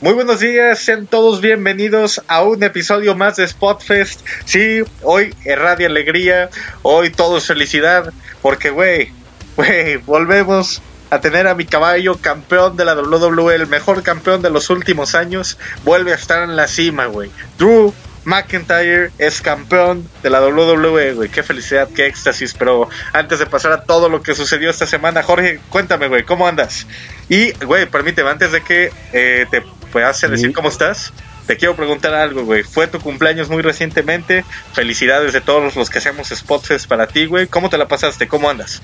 Muy buenos días, sean todos bienvenidos a un episodio más de Spotfest. Sí, hoy radio alegría, hoy todo es felicidad, porque güey, güey, volvemos a tener a mi caballo campeón de la WWE, el mejor campeón de los últimos años, vuelve a estar en la cima, güey. Drew McIntyre es campeón de la WWE, güey. Qué felicidad, qué éxtasis. Pero antes de pasar a todo lo que sucedió esta semana, Jorge, cuéntame, güey, ¿cómo andas? Y, güey, permíteme, antes de que eh, te puedas decir cómo estás, te quiero preguntar algo, güey. Fue tu cumpleaños muy recientemente. Felicidades de todos los que hacemos spots para ti, güey. ¿Cómo te la pasaste? ¿Cómo andas?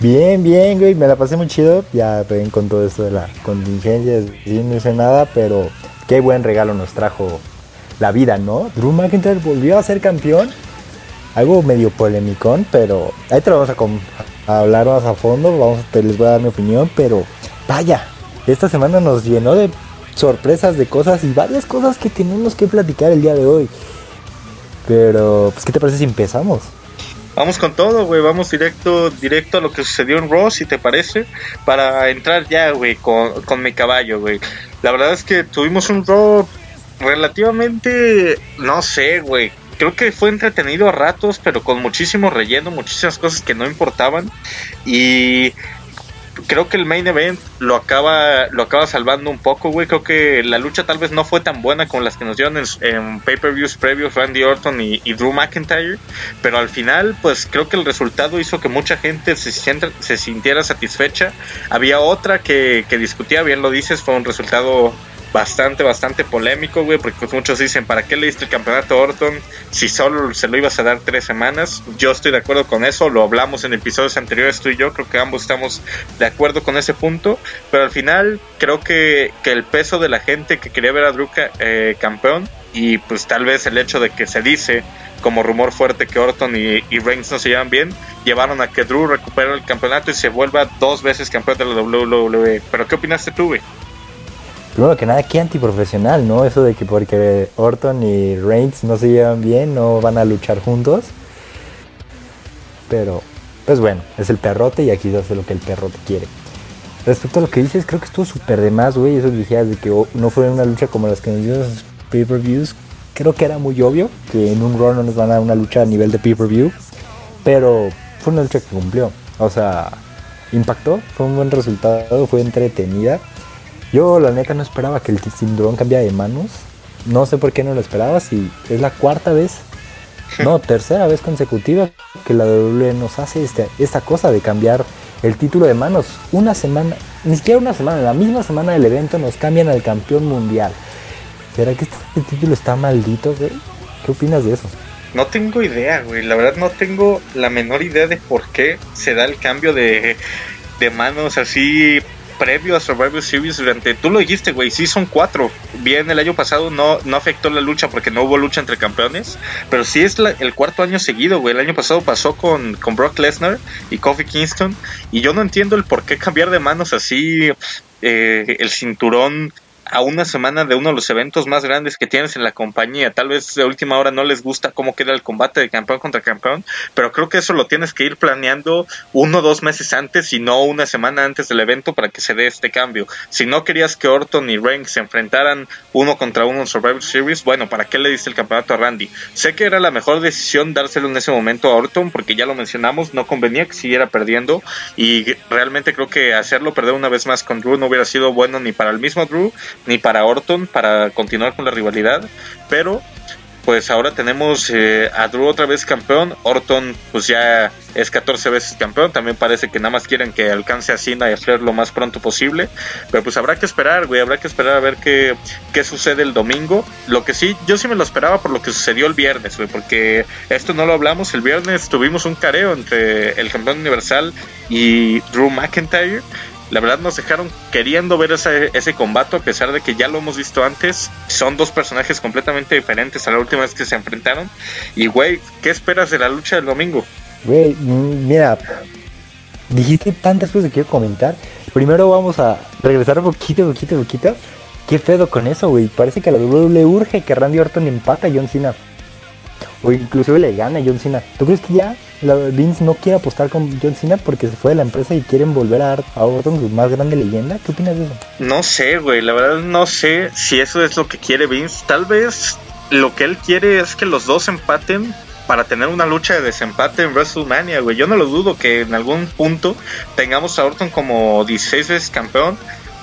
Bien, bien, güey. Me la pasé muy chido. Ya ven con todo esto de la contingencia. Sí, no hice nada, pero qué buen regalo nos trajo la vida, ¿no? Drew McIntyre volvió a ser campeón. Algo medio polémico, pero ahí te lo vamos a, hablar más a fondo. Vamos, te les voy a dar mi opinión, pero vaya, esta semana nos llenó de sorpresas, de cosas y varias cosas que tenemos que platicar el día de hoy. Pero, pues, ¿qué te parece si empezamos? Vamos con todo, güey. Vamos directo, directo a lo que sucedió en Raw, si te parece. Para entrar ya, güey, con, con mi caballo, güey. La verdad es que tuvimos un Raw relativamente, no sé, güey. Creo que fue entretenido a ratos, pero con muchísimo relleno, muchísimas cosas que no importaban. Y creo que el main event lo acaba lo acaba salvando un poco, güey. Creo que la lucha tal vez no fue tan buena como las que nos dieron en, pay-per-views previos Randy Orton y, Drew McIntyre, pero al final, pues creo que el resultado hizo que mucha gente se, se sintiera satisfecha. Había otra que, que discutía, bien lo dices, fue un resultado bastante, bastante polémico, güey, porque muchos dicen, ¿para qué le diste el campeonato a Orton si solo se lo ibas a dar tres semanas? Yo estoy de acuerdo con eso, lo hablamos en episodios anteriores tú y yo, creo que ambos estamos de acuerdo con ese punto, pero al final creo que, que el peso de la gente que quería ver a Drew eh, campeón y pues tal vez el hecho de que se dice como rumor fuerte que Orton y, y, Reigns no se llevan bien, llevaron a que Drew recupere el campeonato y se vuelva dos veces campeón de la WWE. Pero ¿qué opinaste tú, güey? Primero que nada, qué antiprofesional, ¿no? Eso de que porque Orton y Reigns no se llevan bien, no van a luchar juntos. Pero, pues bueno, es el perrote y aquí se hace lo que el perrote quiere. Respecto a lo que dices, creo que estuvo súper de más, güey. Eso dijeras de que no fue una lucha como las que nos dio los pay-per-views. Creo que era muy obvio que en un Raw no nos van a dar una lucha a nivel de pay-per-view. Pero fue una lucha que cumplió. O sea, impactó, fue un buen resultado, fue entretenida. Yo la neta no esperaba que el cinturón cambiara de manos. No sé por qué no lo esperaba. Si es la cuarta vez, no, tercera vez consecutiva que la WWE nos hace este, esta cosa de cambiar el título de manos. Una semana, ni siquiera una semana, la misma semana del evento nos cambian al campeón mundial. ¿Será que este título está maldito, güey? ¿Qué opinas de eso? No tengo idea, güey. La verdad no tengo la menor idea de por qué se da el cambio de, de manos así previo a Survivor Series durante, tú lo dijiste, güey, sí son cuatro. Bien, el año pasado no, no afectó la lucha porque no hubo lucha entre campeones, pero sí es el cuarto año seguido, güey. El año pasado pasó con, con Brock Lesnar y Kofi Kingston y yo no entiendo el por qué cambiar de manos así eh, el cinturón a una semana de uno de los eventos más grandes que tienes en la compañía. Tal vez de última hora no les gusta cómo queda el combate de campeón contra campeón, pero creo que eso lo tienes que ir planeando uno o dos meses antes y no una semana antes del evento para que se dé este cambio. Si no querías que Orton y Reigns se enfrentaran uno contra uno en Survivor Series, bueno, ¿para qué le diste el campeonato a Randy? Sé que era la mejor decisión dárselo en ese momento a Orton porque ya lo mencionamos, no convenía que siguiera perdiendo y realmente creo que hacerlo perder una vez más con Drew no hubiera sido bueno ni para el mismo Drew ni para Orton para continuar con la rivalidad, pero pues ahora tenemos eh, a Drew otra vez campeón, Orton pues ya es 14 veces campeón, también parece que nada más quieren que alcance a Cena y a Flair lo más pronto posible, pero pues habrá que esperar, güey, habrá que esperar a ver qué, qué sucede el domingo, lo que sí, yo sí me lo esperaba por lo que sucedió el viernes, güey, porque esto no lo hablamos, el viernes tuvimos un careo entre el campeón universal y Drew McIntyre, la verdad nos dejaron queriendo ver ese, combate a pesar de que ya lo hemos visto antes. Son dos personajes completamente diferentes a la última vez que se enfrentaron. Y güey, ¿qué esperas de la lucha del domingo? Güey, mira, dijiste tantas cosas que quiero comentar. Primero vamos a regresar poquito, poquito, poquito. ¿Qué pedo con eso, güey? Parece que a la WWE urge que Randy Orton empata a John Cena. O inclusive le gana John Cena. ¿Tú crees que ya Vince no quiere apostar con John Cena porque se fue de la empresa y quieren volver a, a Orton su más grande leyenda? ¿Qué opinas de eso? No sé, güey, la verdad no sé si eso es lo que quiere Vince. Tal vez lo que él quiere es que los dos empaten para tener una lucha de desempate en WrestleMania, güey. Yo no lo dudo que en algún punto tengamos a Orton como 16 veces campeón,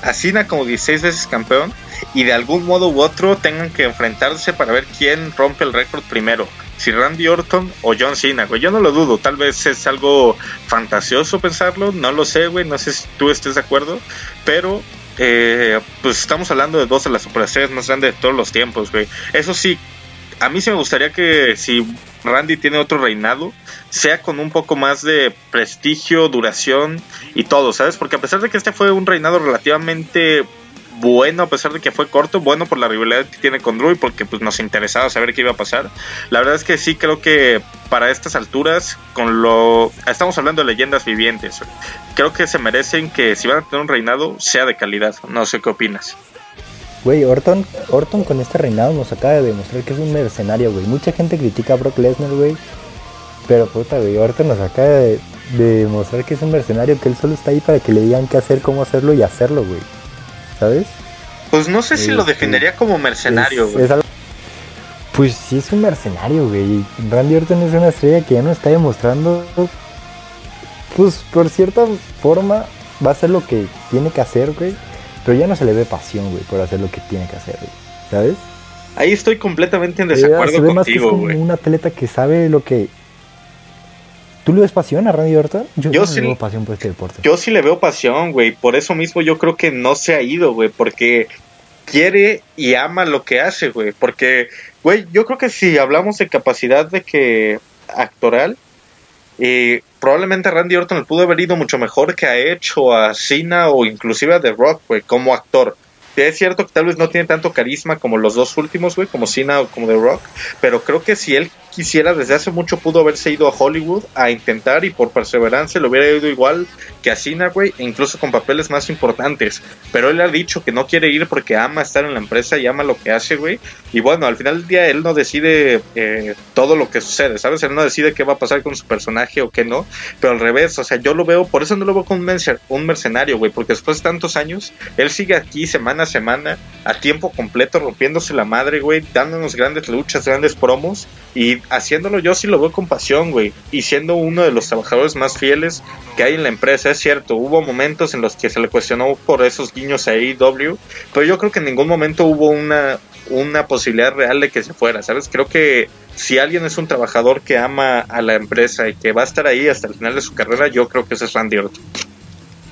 a como 16 veces campeón, y de algún modo u otro tengan que enfrentarse para ver quién rompe el récord primero. Si Randy Orton o John Cena, güey. Yo no lo dudo. Tal vez es algo fantasioso pensarlo. No lo sé, güey. No sé si tú estés de acuerdo. Pero eh, pues estamos hablando de dos de las superestrellas más grandes de todos los tiempos, güey. Eso sí, a mí sí me gustaría que si Randy tiene otro reinado, sea con un poco más de prestigio, duración y todo, ¿sabes? Porque a pesar de que este fue un reinado relativamente bueno, a pesar de que fue corto, bueno por la rivalidad que tiene con Drew y porque pues, nos interesaba saber qué iba a pasar. La verdad es que sí creo que para estas alturas, con lo... Estamos hablando de leyendas vivientes. Creo que se merecen que si van a tener un reinado, sea de calidad. No sé qué opinas. Güey, Orton, Orton con este reinado nos acaba de demostrar que es un mercenario, güey. Mucha gente critica a Brock Lesnar, güey. Pero puta, güey, Orton nos acaba de, demostrar que es un mercenario, que él solo está ahí para que le digan qué hacer, cómo hacerlo y hacerlo, güey. ¿Sabes? Pues no sé si lo este, definiría como mercenario, güey. Pues sí es un mercenario, güey. Randy Orton es una estrella que ya nos está demostrando, pues por cierta forma va a hacer lo que tiene que hacer, güey pero ya no se le ve pasión, güey, por hacer lo que tiene que hacer, güey. ¿Sabes? Ahí estoy completamente en desacuerdo se ve más que es como un atleta que sabe lo que. ¿Tú le ves pasión a Randy Orton? Yo, yo sí le veo pasión por este deporte. Yo sí le veo pasión, güey. Por eso mismo yo creo que no se ha ido, güey. Porque quiere y ama lo que hace, güey. Porque, güey, yo creo que si hablamos de capacidad de que actoral, eh, probablemente Randy Orton le pudo haber ido mucho mejor que a Edge o a Cena o inclusive a The Rock, güey, como actor. Es cierto que tal vez no tiene tanto carisma como los dos últimos, güey, como Cena o como The Rock, pero creo que si él quisiera, desde hace mucho pudo haberse ido a Hollywood a intentar y por perseverancia lo hubiera ido igual que a güey, e incluso con papeles más importantes. Pero él ha dicho que no quiere ir porque ama estar en la empresa y ama lo que hace, güey. Y bueno, al final del día él no decide eh, todo lo que sucede, ¿sabes? Él no decide qué va a pasar con su personaje o qué no, pero al revés, o sea, yo lo veo, por eso no lo veo como un, mercenario, güey, porque después de tantos años, él sigue aquí semana a semana, a tiempo completo, rompiéndose la madre, güey, dándonos grandes luchas, grandes promos y haciéndolo yo sí lo veo con pasión, güey. Y siendo uno de los trabajadores más fieles que hay en la empresa, es cierto, hubo momentos en los que se le cuestionó por esos guiños a AEW, pero yo creo que en ningún momento hubo una, una posibilidad real de que se fuera, ¿sabes? Creo que si alguien es un trabajador que ama a la empresa y que va a estar ahí hasta el final de su carrera, yo creo que ese es Randy Orton.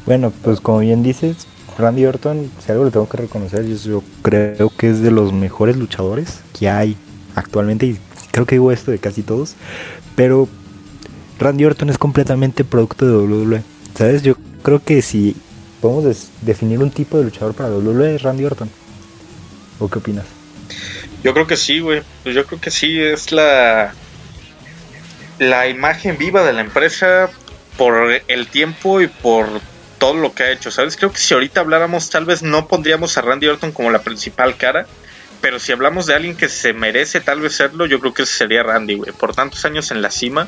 Bueno, pues como bien dices, Randy Orton, si algo le tengo que reconocer, yo creo que es de los mejores luchadores que hay actualmente y creo que digo esto de casi todos, pero Randy Orton es completamente producto de WWE. ¿Sabes? Yo creo que si podemos definir un tipo de luchador para WWE es Randy Orton. ¿O qué opinas? Yo creo que sí, güey. Pues yo creo que sí, es la la imagen viva de la empresa por el tiempo y por todo lo que ha hecho, ¿sabes? Creo que si ahorita habláramos, tal vez no pondríamos a Randy Orton como la principal cara, pero si hablamos de alguien que se merece tal vez serlo, yo creo que sería Randy, güey. Por tantos años en la cima.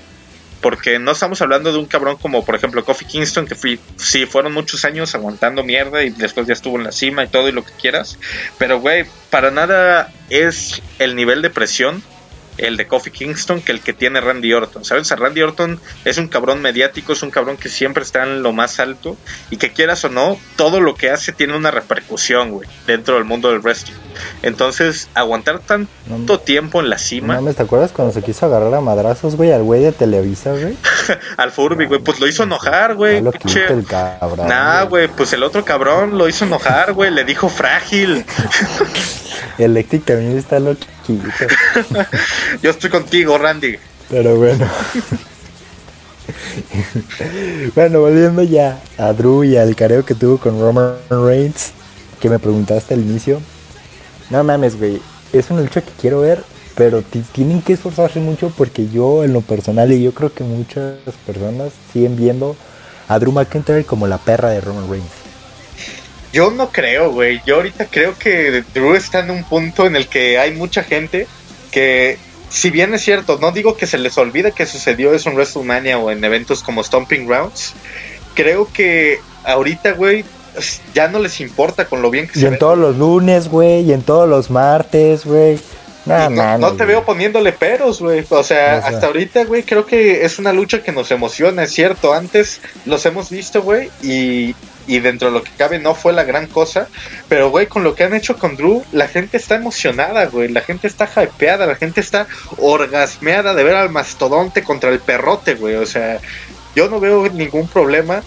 Porque no estamos hablando de un cabrón como, por ejemplo, Kofi Kingston, que fui, sí, fueron muchos años aguantando mierda y después ya estuvo en la cima y todo y lo que quieras. Pero, güey, para nada es el nivel de presión el de Kofi Kingston que el que tiene Randy Orton. ¿Sabes? Randy Orton es un cabrón mediático, es un cabrón que siempre está en lo más alto y que quieras o no, todo lo que hace tiene una repercusión, güey, dentro del mundo del wrestling. Entonces, aguantar tanto tiempo en la cima. No, ¿te acuerdas cuando se quiso agarrar a madrazos, güey, al güey de Televisa, güey? al Furby, güey, pues lo hizo enojar, güey. Nah, güey, pues el otro cabrón lo hizo enojar, güey, le dijo frágil. Electric también está loquito. Yo estoy contigo, Randy. Pero bueno. bueno, volviendo ya a Drew y al careo que tuvo con Roman Reigns, que me preguntaste al inicio. No mames, güey. Es una lucha que quiero ver, pero tienen que esforzarse mucho porque yo, en lo personal, y yo creo que muchas personas siguen viendo a Drew McIntyre como la perra de Roman Reigns. Yo no creo, güey. Yo ahorita creo que Drew está en un punto en el que hay mucha gente que si bien es cierto, no digo que se les olvide que sucedió eso en WrestleMania o en eventos como Stomping Grounds, creo que ahorita, güey, ya no les importa con lo bien que y en todos los lunes, güey, y en todos los martes, güey. no, te veo poniéndole peros, güey. O sea, hasta ahorita, güey, creo que es una lucha que nos emociona, es cierto. Antes los hemos visto, güey, y, y dentro de lo que cabe no fue la gran cosa. Pero, güey, con lo que han hecho con Drew, la gente está emocionada, güey. La gente está hypeada, la gente está orgasmeada de ver al mastodonte contra el perrote, güey. O sea, yo no veo ningún problema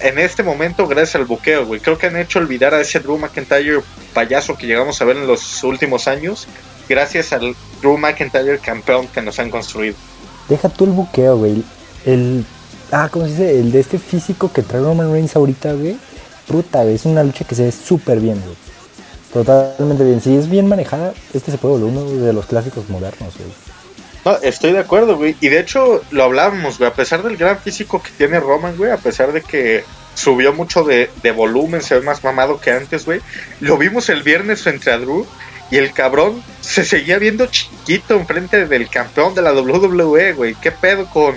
en este momento gracias al buqueo, güey. Creo que han hecho olvidar a ese Drew McIntyre payaso que llegamos a ver en los últimos años, gracias al Drew McIntyre campeón que nos han construido. Deja tú el buqueo, güey. El. Ah, ¿cómo se dice? El de este físico que trae Roman Reigns ahorita, güey. Puta, güey. Es una lucha que se ve súper bien, güey. Totalmente bien. Si es bien manejada, este se puede volver uno de los clásicos modernos, güey. No, estoy de acuerdo, güey. Y de hecho, lo hablábamos, güey. A pesar del gran físico que tiene Roman, güey. A pesar de que subió mucho de, volumen, se ve más mamado que antes, güey. Lo vimos el viernes frente a Drew. Y el cabrón se seguía viendo chiquito enfrente del campeón de la WWE, güey. ¿Qué pedo con,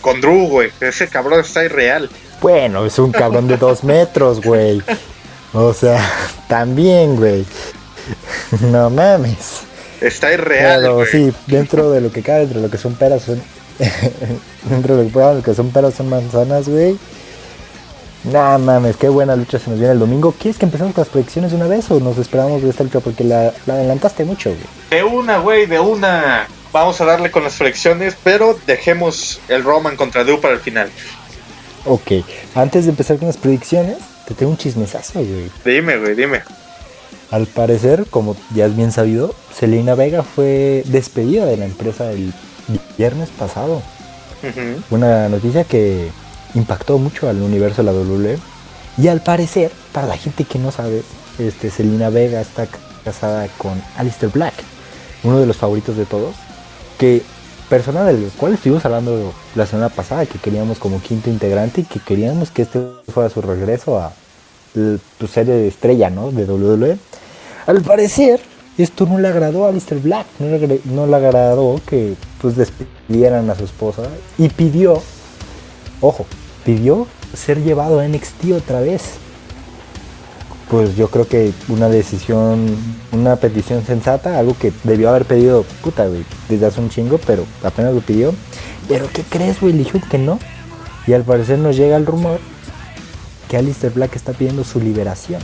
con Drew, güey? Ese cabrón está irreal. Bueno, es un cabrón de dos metros, güey. O sea, también, güey. No mames. Está irreal. Pero sí, dentro de lo que cabe, dentro de lo que son peras, son. dentro de lo que son peras, son manzanas, güey. Nah, mames, qué buena lucha se nos viene el domingo. ¿Quieres que empecemos con las predicciones de una vez o nos esperamos de esta lucha? Porque la, adelantaste mucho, güey. De una, güey, de una. Vamos a darle con las predicciones, pero dejemos el Roman contra Drew para el final. Ok, antes de empezar con las predicciones, te tengo un chismesazo, güey. Dime, güey, dime. Al parecer, como ya es bien sabido, Selena Vega fue despedida de la empresa el viernes pasado. Una noticia que impactó mucho al universo de la WWE. Y al parecer, para la gente que no sabe, este, Selena Vega está casada con Alistair Black, uno de los favoritos de todos, que persona del cual estuvimos hablando la semana pasada, que queríamos como quinto integrante y que queríamos que este fuera su regreso a tu serie de estrella, ¿no? De WWE. Al parecer, esto no le agradó a Mr. Black, no le, agradó que pues despidieran a su esposa y pidió, ojo, pidió ser llevado a NXT otra vez. Pues yo creo que una decisión, una petición sensata, algo que debió haber pedido, puta, güey, desde hace un chingo, pero apenas lo pidió. Pero ¿qué crees, güey? Que no. Y al parecer nos llega el rumor que Alistair Black está pidiendo su liberación.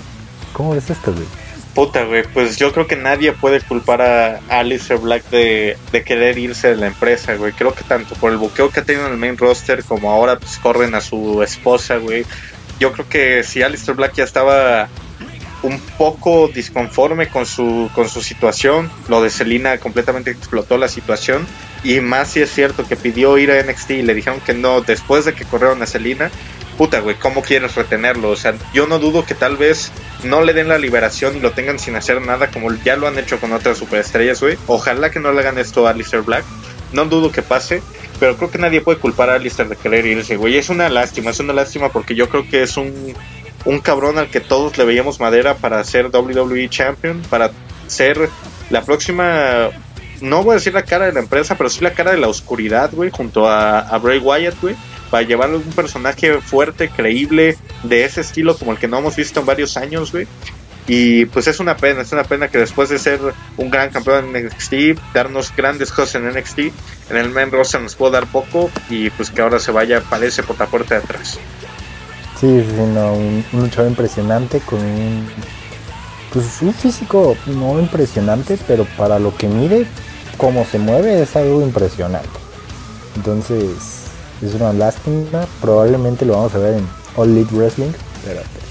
¿Cómo ves esto, güey? Puta, güey, pues yo creo que nadie puede culpar a Alistair Black de, querer irse de la empresa, güey. Creo que tanto por el buqueo que ha tenido en el main roster como ahora pues corren a su esposa, güey. Yo creo que si Alistair Black ya estaba un poco disconforme con su, con su situación, lo de Selina completamente explotó la situación. Y más si es cierto que pidió ir a NXT y le dijeron que no después de que corrieron a Selina, puta, güey, ¿cómo quieres retenerlo? O sea, yo no dudo que tal vez no le den la liberación y lo tengan sin hacer nada como ya lo han hecho con otras superestrellas, güey. Ojalá que no le hagan esto a Alistair Black. No dudo que pase, pero creo que nadie puede culpar a Alistair de querer irse, güey. Es una lástima, es una lástima porque yo creo que es un, un cabrón al que todos le veíamos madera para ser WWE Champion, para ser la próxima no voy a decir la cara de la empresa, pero sí la cara de la oscuridad, güey, junto a, a Bray Wyatt, güey para llevar un personaje fuerte, creíble, de ese estilo como el que no hemos visto en varios años, güey. Y pues es una pena, es una pena que después de ser un gran campeón en NXT, darnos grandes cosas en NXT, en el main roster nos pudo dar poco y pues que ahora se vaya, parece por la puerta de atrás. Sí, sí, no, un, un impresionante con un, pues un físico no impresionante, pero para lo que mire, cómo se mueve es algo impresionante. Entonces, es una lástima. Probablemente lo vamos a ver en All Elite Wrestling. Pero pues,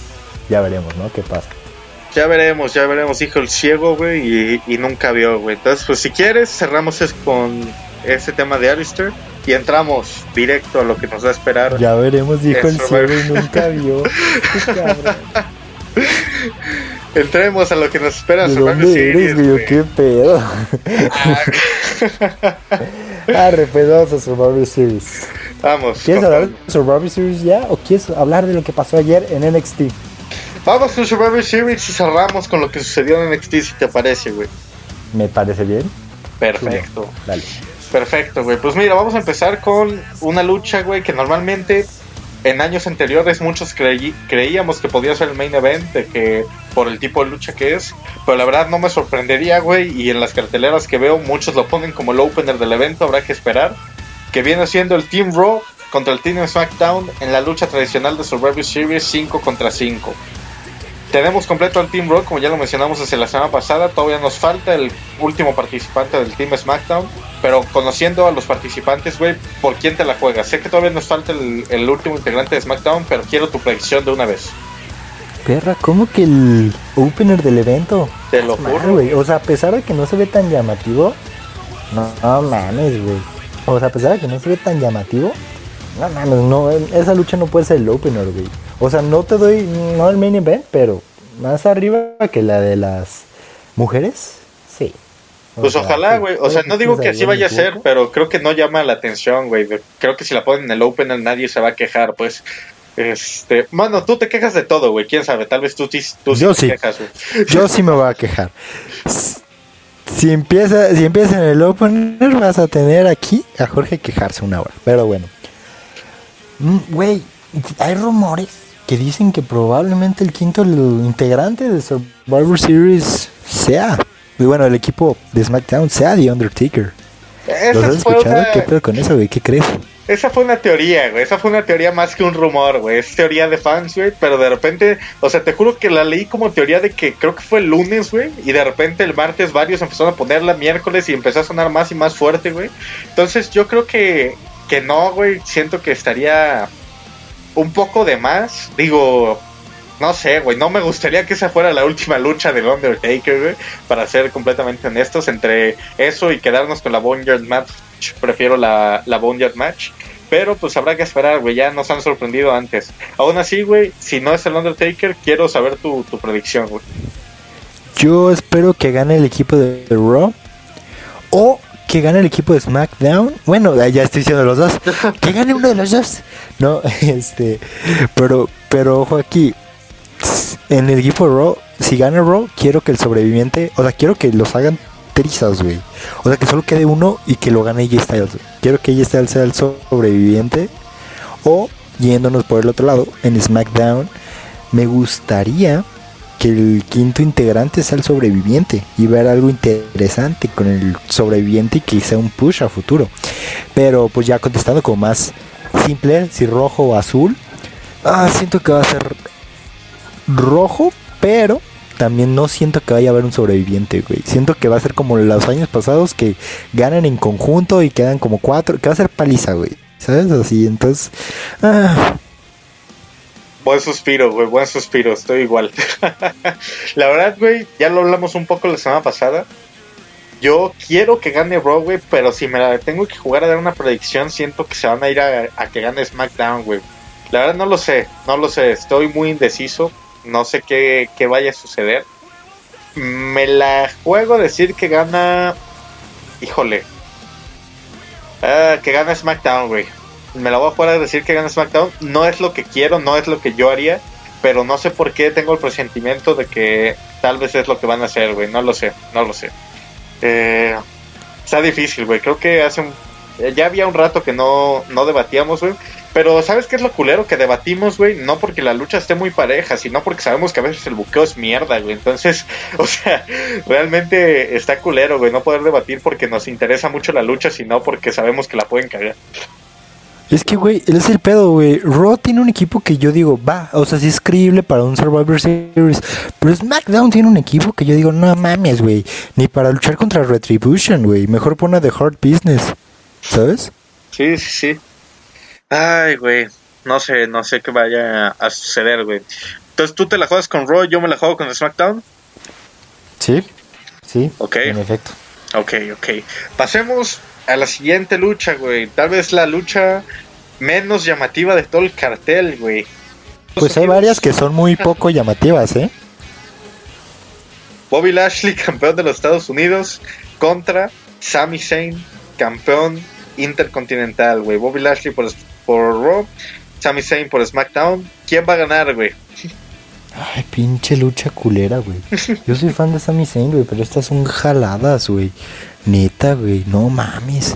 ya veremos, ¿no? ¿Qué pasa? Ya veremos, ya veremos, hijo el ciego, güey, y, nunca vio, güey. Entonces, pues si quieres, cerramos con ese tema de Alistair y entramos directo a lo que nos va a esperar. Ya veremos, dijo el ciego y nunca vio. Entremos a lo que nos espera ¿De dónde eres, güey? ¿Qué pedo? Arre, pues vamos a Survivor Series. Vamos. ¿Quieres hablar de Survivor Series ya o quieres hablar de lo que pasó ayer en NXT? Vamos con Survivor Series y cerramos con lo que sucedió en NXT, si te parece, güey. Me parece bien. Perfecto. Dale. Perfecto, güey. Pues mira, vamos a empezar con una lucha, güey, que normalmente en años anteriores muchos creí- creíamos que podía ser el main event, de que por el tipo de lucha que es, pero la verdad no me sorprendería, güey, y en las carteleras que veo muchos lo ponen como el opener del evento, habrá que esperar, que viene siendo el Team Raw contra el Team SmackDown en la lucha tradicional de Survivor Series 5 contra 5. Tenemos completo al Team Raw, como ya lo mencionamos desde la semana pasada. Todavía nos falta el último participante del Team SmackDown. Pero conociendo a los participantes, güey, ¿por quién te la juegas? Sé que todavía nos falta el, el último integrante de SmackDown, pero quiero tu predicción de una vez. Perra, ¿cómo que el opener del evento? Te lo juro. güey. O sea, a pesar de que no se ve tan llamativo, no, no mames, güey. O sea, a pesar de que no se ve tan llamativo, no mames, no, esa lucha no puede ser el opener, güey. O sea, no te doy, no el main event, pero más arriba que la de las mujeres, sí. O Pues sea, ojalá, güey. O sea, no digo que así vaya a ser, pero creo que no llama la atención, güey. Creo que si la ponen en el opener nadie se va a quejar, pues. Este, mano, tú te quejas de todo, güey. Quién sabe, tal vez tú, sí- tú sí te sí. quejas, güey. Yo sí me voy a quejar. Si empieza, si empieza en el opener, vas a tener aquí a Jorge quejarse una hora. Pero bueno. Mm, Güey, hay rumores que dicen que probablemente el quinto integrante de Survivor Series sea. Y bueno, el equipo de SmackDown sea The Undertaker. ¿Los has escuchado? una, ¿Qué pedo con eso, güey? ¿Qué crees? Esa fue una teoría, güey. Esa fue una teoría más que un rumor, güey. Es teoría de fans, güey. Pero de repente, o sea, te juro que la leí como teoría de que creo que fue el lunes, güey. Y de repente el martes varios empezaron a ponerla miércoles y empezó a sonar más y más fuerte, güey. Entonces yo creo que, que no, güey. Siento que estaría un poco de más. Digo, no sé, güey. No me gustaría que esa fuera la última lucha del Undertaker, güey. Para ser completamente honestos, entre eso y quedarnos con la Boneyard Match, prefiero la, la Boneyard Match. Pero pues habrá que esperar, güey. Ya nos han sorprendido antes. Aún así, güey, si no es el Undertaker, quiero saber tu, tu predicción, güey. Yo espero que gane el equipo de Raw o que gane el equipo de SmackDown. Bueno, ya estoy diciendo los dos. Que gane uno de los dos. No, este, pero, pero ojo aquí. En el equipo de Raw, si gana Raw, quiero que el sobreviviente, o sea, quiero que los hagan O sea, que solo quede uno y que lo gane AJ Styles. Quiero que AJ Styles sea el sobreviviente. O yéndonos por el otro lado, en SmackDown, me gustaría que el quinto integrante sea el sobreviviente y ver algo interesante con el sobreviviente y que sea un push a futuro. Pero pues ya contestando como más simple, si rojo o azul, ah, siento que va a ser rojo, pero también no siento que vaya a haber un sobreviviente, güey. Siento que va a ser como los años pasados que ganan en conjunto y quedan como cuatro, que va a ser paliza, güey. ¿Sabes? Así, entonces... Ah, Buen suspiro, güey, buen suspiro, estoy igual. la verdad, güey, ya lo hablamos un poco la semana pasada. Yo quiero que gane Raw, güey, pero si me la tengo que jugar a dar una predicción, siento que se van a ir a, a que gane SmackDown, güey. La verdad no lo sé, no lo sé, estoy muy indeciso, no sé qué, qué vaya a suceder. Me la juego decir que gana... Híjole. Ah, que gana SmackDown, güey me la voy a jugar a decir que gana SmackDown. No es lo que quiero, no es lo que yo haría, pero no sé por qué tengo el presentimiento de que tal vez es lo que van a hacer, güey. No lo sé, no lo sé. Eh, está difícil, güey. Creo que hace un... Ya había un rato que no, no debatíamos, güey. Pero ¿sabes qué es lo culero? Que debatimos, güey, no porque la lucha esté muy pareja, sino porque sabemos que a veces el buqueo es mierda, güey. Entonces, o sea, realmente está culero, güey, no poder debatir porque nos interesa mucho la lucha, sino porque sabemos que la pueden cagar. Es que, güey, él es el pedo, güey. Raw tiene un equipo que yo digo, va, o sea, sí es creíble para un Survivor Series. Pero SmackDown tiene un equipo que yo digo, no mames, güey. Ni para luchar contra Retribution, güey. Mejor pone The Hard Business. ¿Sabes? Sí, sí, sí. Ay, güey. No sé, no sé qué vaya a suceder, güey. Entonces tú te la juegas con Raw, yo me la juego con SmackDown. Sí, sí. Ok. En efecto. Ok, ok. Pasemos a la siguiente lucha, güey. Tal vez la lucha menos llamativa de todo el cartel, güey. Pues hay varias que son muy poco llamativas, ¿eh? Bobby Lashley, campeón de los Estados Unidos, contra Sami Zayn, campeón intercontinental, güey. Bobby Lashley por, por Raw, Sami Zayn por SmackDown. ¿Quién va a ganar, güey? Ay, pinche lucha culera, güey. Yo soy fan de Sami Zayn, güey, pero estas son jaladas, güey. Neta, güey, no mames.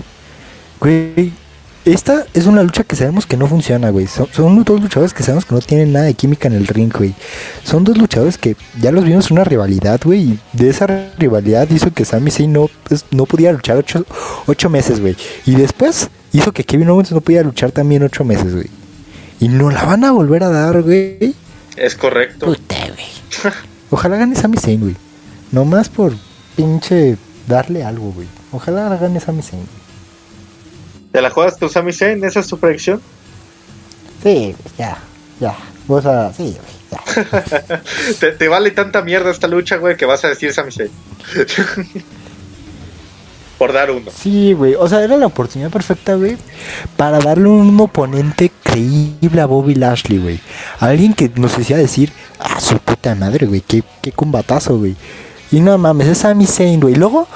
Güey, esta es una lucha que sabemos que no funciona, güey. Son, son, dos luchadores que sabemos que no tienen nada de química en el ring, güey. Son dos luchadores que ya los vimos en una rivalidad, güey. Y de esa rivalidad hizo que Sami Zayn no, pues, no pudiera luchar ocho, ocho meses, güey. Y después hizo que Kevin Owens no pudiera luchar también ocho meses, güey. Y no la van a volver a dar, güey. Es correcto. Puta, güey. Ojalá gane Sami Zayn, güey. Nomás por pinche darle algo, güey. Ojalá gane Sami Zayn, güey. ¿Te la juegas con Sami Zayn? ¿Esa es tu predicción? Sí, ya, ya. Vos a... Sí, güey, ya. ¿Te, ¿Te, vale tanta mierda esta lucha, güey, que vas a decir Sami Zayn. Por dar uno. Sí, güey. O sea, era la oportunidad perfecta, güey, para darle un oponente creíble a Bobby Lashley, güey. Alguien que nos decía decir, ah, su puta madre, güey, qué, qué combatazo, güey. Y no mames, es Sami Zayn, güey. Luego,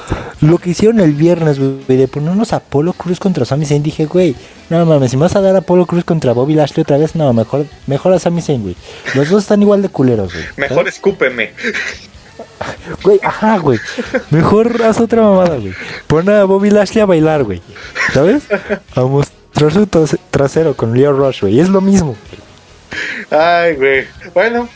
lo que hicieron el viernes, güey, de ponernos a Apolo Cruz contra Sami Zayn, dije, güey, no mames, si me vas a dar a Apolo Cruz contra Bobby Lashley otra vez, no, mejor, mejor a Sami Zayn, güey. Los dos están igual de culeros, güey. Mejor escúpeme. Güey, ajá, güey. Mejor haz otra mamada, güey. Pon a Bobby Lashley a bailar, güey. ¿Sabes? A mostrar su trasero con Leo Rush, güey. Es lo mismo. Ay, güey. Bueno,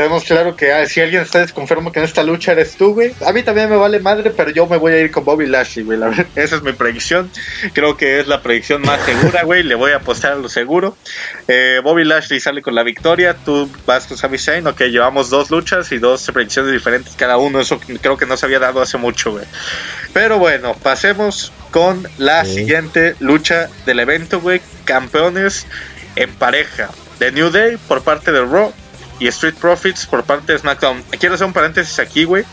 tenemos claro que ah, si alguien está desconforme que en esta lucha eres tú, güey. A mí también me vale madre, pero yo me voy a ir con Bobby Lashley, güey. Esa es mi predicción. Creo que es la predicción más segura, güey. Le voy a apostar a lo seguro. Eh, Bobby Lashley sale con la victoria. Tú vas con Sami Zayn. Ok, llevamos dos luchas y dos predicciones diferentes cada uno. Eso creo que no se había dado hace mucho, güey. Pero bueno, pasemos con la sí. siguiente lucha del evento, güey. Campeones en pareja. The New Day por parte de Raw y Street Profits por parte de SmackDown. Quiero hacer un paréntesis aquí, güey.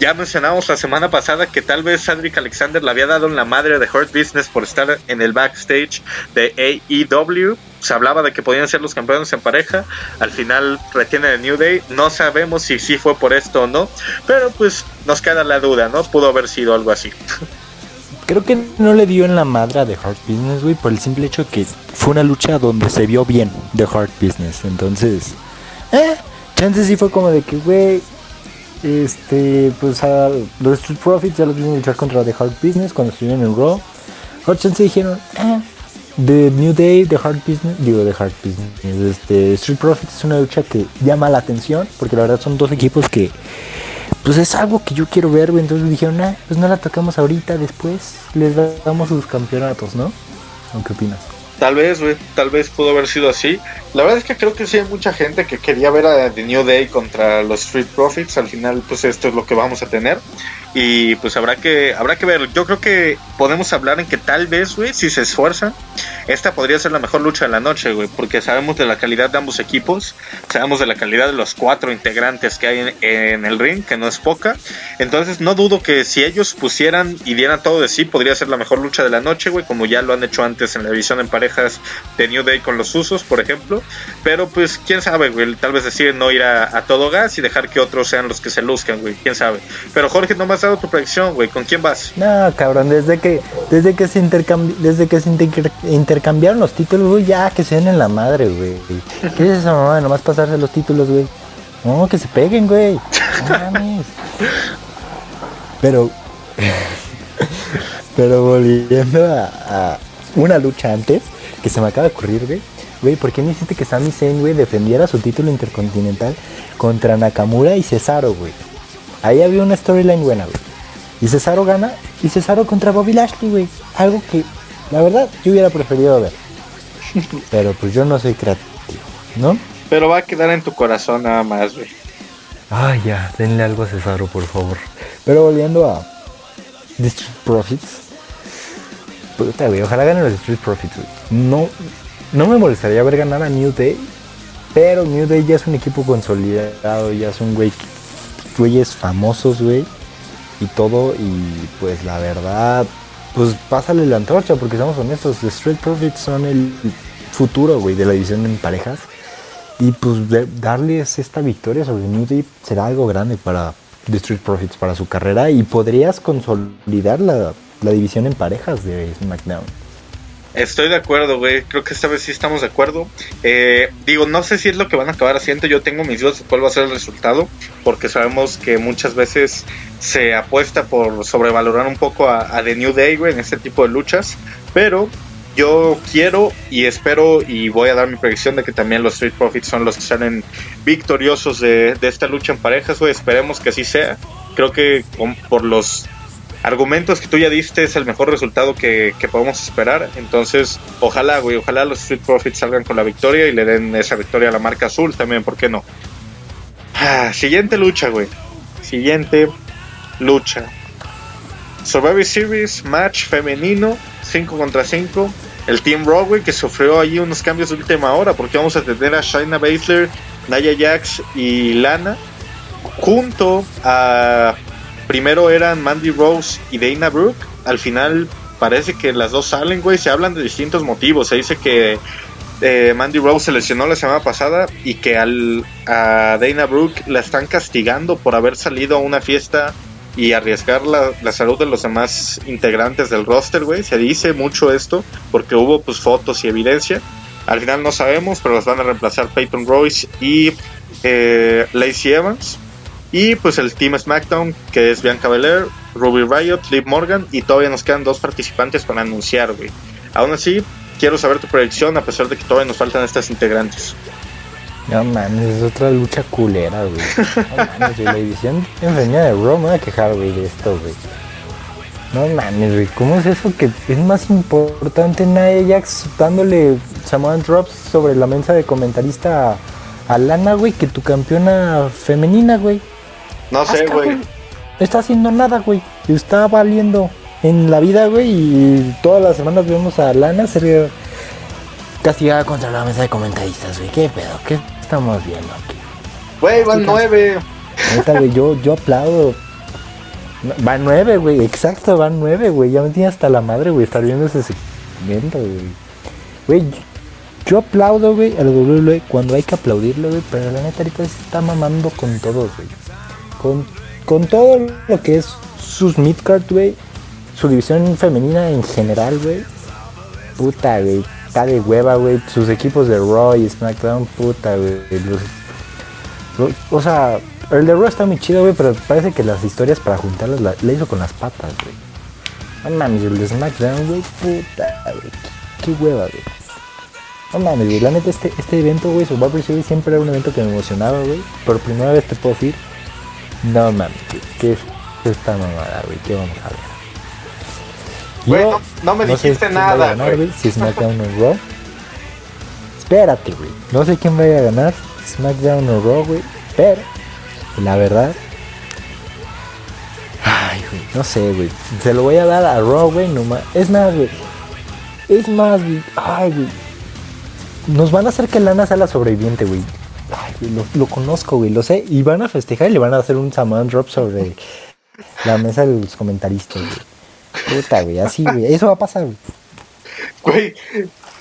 Ya mencionamos la semana pasada que tal vez Cedric Alexander le había dado en la madre de Hurt Business por estar en el backstage de AEW. Se hablaba de que podían ser los campeones en pareja. Al final retiene el New Day. No sabemos si sí fue por esto o no. Pero pues nos queda la duda, ¿no? Pudo haber sido algo así. Creo que no le dio en la madre de Hurt Business, güey, por el simple hecho que fue una lucha donde se vio bien de Hurt Business. Entonces, eh, chances sí fue como de que, güey, este, pues a los Street Profits ya los vimos luchar contra The Hard Business cuando estuvieron en Raw. Hot chances dijeron, eh, The New Day, The Hard Business, digo The Hard Business, este, Street Profits es una lucha que llama la atención, porque la verdad son dos equipos que, pues es algo que yo quiero ver, güey. Entonces dijeron, ah, pues no la tocamos ahorita, después les damos sus campeonatos, ¿no? ¿Qué opinas? Tal vez, tal vez pudo haber sido así. La verdad es que creo que sí hay mucha gente que quería ver a The New Day contra los Street Profits. Al final, pues esto es lo que vamos a tener. Y pues habrá que, habrá que ver. Yo creo que podemos hablar en que tal vez, güey, si se esfuerzan, esta podría ser la mejor lucha de la noche, güey. Porque sabemos de la calidad de ambos equipos, sabemos de la calidad de los cuatro integrantes que hay en, el ring, que no es poca. Entonces no dudo que si ellos pusieran y dieran todo de sí, podría ser la mejor lucha de la noche, güey. Como ya lo han hecho antes en la división en parejas de New Day con los usos, por ejemplo. Pero pues quién sabe, güey. Tal vez deciden no ir a, todo gas y dejar que otros sean los que se luzcan, güey. Quién sabe. Pero Jorge, no tu predicción, güey. ¿Con quién vas? No, cabrón, desde que desde que se intercambi desde que se inter intercambiaron los títulos, güey, ya que se den en la madre, güey. ¿Qué es esa mamá? Nomás pasarse los títulos, güey. No, que se peguen, güey. Pero pero volviendo a, a, una lucha antes que se me acaba de ocurrir, güey. Güey, ¿por qué no hiciste que Sami Zayn, güey, defendiera su título intercontinental contra Nakamura y Cesaro, güey? Ahí había una storyline buena, güey. Y Cesaro gana. Y Cesaro contra Bobby Lashley, güey. Algo que, la verdad, yo hubiera preferido ver. Pero pues yo no soy creativo, ¿no? Pero va a quedar en tu corazón nada más, güey. Ay, ya, denle algo a Cesaro, por favor. Pero volviendo a The Street Profits. Puta, güey, ojalá ganen los Street Profits, güey. No, no me molestaría ver ganar a New Day. Pero New Day ya es un equipo consolidado, ya es un güey güeyes famosos, güey, y todo, y pues la verdad, pues pásale la antorcha, porque estamos honestos, The Street Profits son el futuro, güey, de la división en parejas, y pues darles esta victoria sobre New Day será algo grande para The Street Profits, para su carrera, y podrías consolidar la, la división en parejas de SmackDown. Estoy de acuerdo, güey. Creo que esta vez sí estamos de acuerdo. Eh, digo, no sé si es lo que van a acabar haciendo. Yo tengo mis dudas de cuál va a ser el resultado. Porque sabemos que muchas veces se apuesta por sobrevalorar un poco a, The New Day, güey, en este tipo de luchas. Pero yo quiero y espero y voy a dar mi predicción de que también los Street Profits son los que salen victoriosos de, esta lucha en parejas, güey. Esperemos que así sea. Creo que por los argumentos que tú ya diste es el mejor resultado que, que podemos esperar. Entonces, ojalá, güey, ojalá los Street Profits salgan con la victoria y le den esa victoria a la marca azul también, ¿por qué no? Ah, siguiente lucha, güey. Siguiente lucha. Survivor Series, match femenino, 5 contra 5. El Team Raw, güey, que sufrió ahí unos cambios de última hora, porque vamos a tener a Shayna Baszler, Nia Jax y Lana, junto a primero eran Mandy Rose y Dana Brooke. Al final parece que las dos salen, güey. Se hablan de distintos motivos. Se dice que eh, Mandy Rose se lesionó la semana pasada y que al, a Dana Brooke la están castigando por haber salido a una fiesta y arriesgar la, la salud de los demás integrantes del roster, güey. Se dice mucho esto porque hubo pues fotos y evidencia. Al final no sabemos, pero los van a reemplazar Peyton Royce y eh, Lacey Evans. Y pues el Team SmackDown, que es Bianca Belair, Ruby Riot, Liv Morgan, y todavía nos quedan dos participantes para anunciar, güey. Aún así, quiero saber tu predicción, a pesar de que todavía nos faltan estas integrantes. No mames, es otra lucha culera, güey. No mames, la edición en femenina de Raw me voy a quejar, güey, de esto, güey. No mames, güey, ¿cómo es eso que es más importante Nia Jax dándole Samoan Drops sobre la mesa de comentarista a, a Lana, güey, que tu campeona femenina, güey? No sé, güey. Está haciendo nada, güey. Está valiendo en la vida, güey. Y todas las semanas vemos a Lana ser castigada contra la mesa de comentaristas, güey. ¿Qué pedo? ¿Qué estamos viendo aquí? Güey, van nueve. Neta, güey, yo, yo aplaudo. Van nueve, güey. Exacto, van nueve, güey. Ya me tiene hasta la madre, güey, estar viendo ese segmento, güey. Güey, yo aplaudo, güey, al WWE cuando hay que aplaudirlo, güey. Pero la neta ahorita se está mamando con todos, güey. Con, con todo lo que es sus midcard, güey. Su división femenina en general, güey. Puta, güey. Está de hueva, güey. Sus equipos de Raw y SmackDown, puta, güey. O sea, el de Raw está muy chido, güey, pero parece que las historias para juntarlas la, hizo con las patas, güey. No mames, el de SmackDown, güey, puta, güey. Qué, qué hueva, güey. No mames, güey. La neta, este, este evento, güey, Survivor Series siempre era un evento que me emocionaba, güey. Por primera vez te puedo decir, no mames. ¿Qué es esta mamada, güey? ¿Qué vamos a ver? Güey, no- no me sé dijiste a nada, ganar, güey. Si SmackDown o Raw. Espérate, güey. No sé quién vaya a ganar, SmackDown o Raw, güey. Pero, la verdad. Ay, güey. No sé, güey. Se lo voy a dar a Raw, güey. No ma- es más, güey. Es más, güey. Ay, güey. Nos van a hacer que Lana sea la sobreviviente, güey. Lo, lo conozco, güey. Lo sé. Y van a festejar y le van a hacer un Samoan Drop sobre la mesa de los comentaristas, güey. Puta, güey. Así, güey. Eso va a pasar, güey. Güey,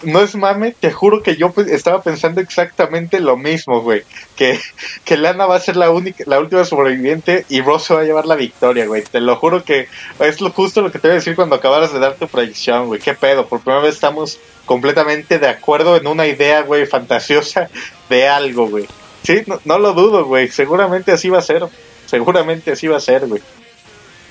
no es mame, te juro que yo pues, estaba pensando exactamente lo mismo, güey. Que, que Lana va a ser la única, la última sobreviviente y Ross va a llevar la victoria, güey. Te lo juro que es lo justo lo que te voy a decir cuando acabaras de dar tu predicción, güey. Qué pedo, por primera vez estamos completamente de acuerdo en una idea, güey, fantasiosa de algo, güey. Sí, no, no lo dudo, güey. Seguramente así va a ser. Seguramente así va a ser, güey.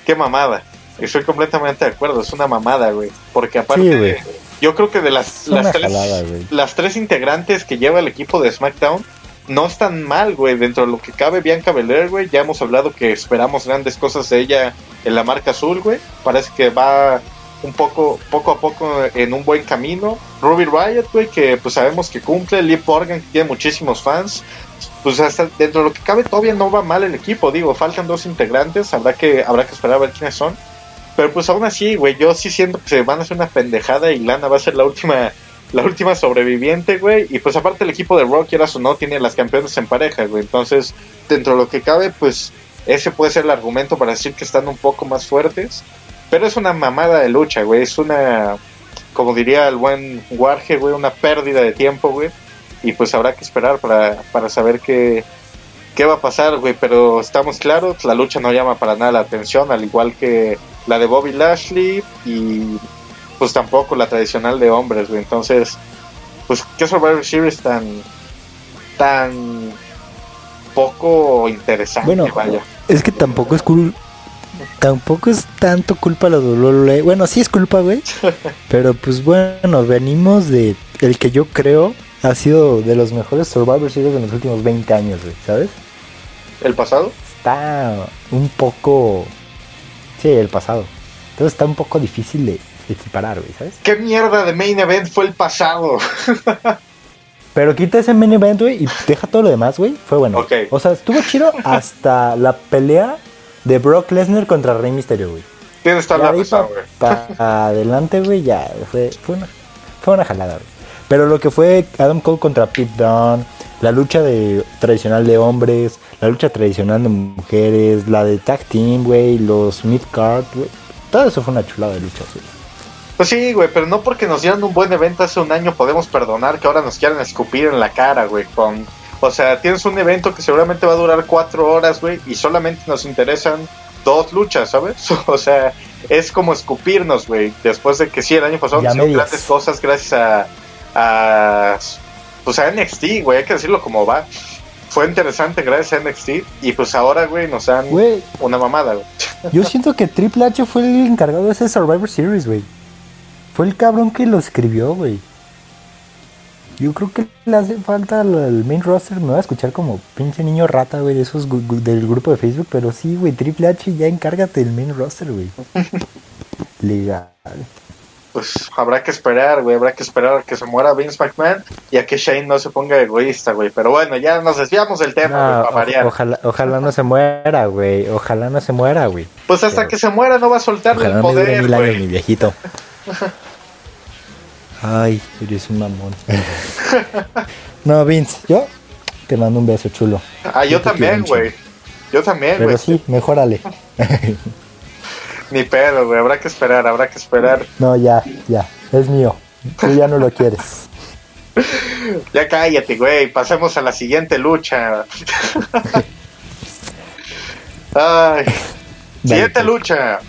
Qué mamada. Estoy completamente de acuerdo, es una mamada, güey. Porque aparte, Sí, güey. yo creo que de las, las, tres, jalada, las tres integrantes que lleva el equipo de SmackDown, no están mal, güey. Dentro de lo que cabe, Bianca Belair, güey. Ya hemos hablado que esperamos grandes cosas de ella en la marca azul, güey. Parece que va un poco, poco a poco en un buen camino. Ruby Riot, güey, que pues sabemos que cumple. Liv Morgan, que tiene muchísimos fans. Pues hasta dentro de lo que cabe todavía no va mal el equipo. Digo, faltan dos integrantes. Habrá que, habrá que esperar a ver quiénes son. Pero pues aún así, güey, yo sí siento que se van a hacer una pendejada y Lana va a ser la última la última sobreviviente, güey. Y pues aparte el equipo de Rock, quieras o no, tiene las campeones en pareja, güey. Entonces, dentro de lo que cabe, pues ese puede ser el argumento para decir que están un poco más fuertes. Pero es una mamada de lucha, güey. Es una, como diría el buen Warge, güey, una pérdida de tiempo, güey. Y pues habrá que esperar para, para saber qué, qué va a pasar, güey. Pero estamos claros, la lucha no llama para nada la atención, al igual que la de Bobby Lashley y pues tampoco la tradicional de hombres, güey. Entonces, pues qué Survivor Series tan tan poco interesante, Bueno, vaya. Es que tampoco es cool. Tampoco es tanto culpa la WWE. Bueno, sí es culpa, güey. Pero pues bueno, venimos de el que yo creo ha sido de los mejores Survivor Series de los últimos 20 años, güey, ¿sabes? ¿El pasado? Está un poco... Sí, el pasado. Entonces está un poco difícil de equiparar, güey, ¿sabes? ¿Qué mierda de main event fue el pasado? Pero quita ese main event, güey, y deja todo lo demás, güey. Fue bueno. Ok. O sea, estuvo chido hasta la pelea de Brock Lesnar contra Rey Mysterio, güey. Tienes toda Ya la güey. para adelante, güey, ya fue, fue, una, fue una jalada, güey. Pero lo que fue Adam Cole contra Pete Dunne, la lucha de, tradicional de hombres, la lucha tradicional de mujeres, la de tag team, güey, los mid card, güey. Todo eso fue una chulada de lucha, güey. Pues sí, güey, pero no porque nos dieran un buen evento hace un año podemos perdonar que ahora nos quieran escupir en la cara, güey. Con, o sea, tienes un evento que seguramente va a durar cuatro horas, güey, y solamente nos interesan dos luchas, ¿sabes? O sea, es como escupirnos, güey. Después de que sí, el año pasado hicieron grandes cosas gracias a, a, pues a NXT, güey, hay que decirlo como va. Fue interesante gracias a NXT y pues ahora, güey, nos dan Güey, una mamada, güey. yo siento que Triple H fue el encargado de ese Survivor Series, güey. Fue el cabrón que lo escribió, güey. Yo creo que le hace falta al main roster. Me voy a escuchar como pinche niño rata, güey, de esos gu- del grupo de Facebook. Pero sí, güey, Triple H ya encárgate del main roster, güey. Legal. Pues habrá que esperar, güey, habrá que esperar a que se muera Vince McMahon y a que Shane no se ponga egoísta, güey. Pero bueno, ya nos desviamos del tema, güey, No, para o- variar. ojalá, ojalá no se muera, güey. Ojalá no se muera, güey. pues hasta pero- que se muera no va a soltar Ojalá el no me poder, mil años, mi güey. viejito. Ay, eres un mamón. no, Vince, yo te mando un beso chulo. Ah, yo también, güey. Yo también, Pero güey. sí, mejórale. Ni pedo, güey. Habrá que esperar, habrá que esperar. No, ya, ya. Es mío. Tú ya no lo quieres. Ya cállate, güey. Pasemos a la siguiente lucha. Ay. Siguiente lucha.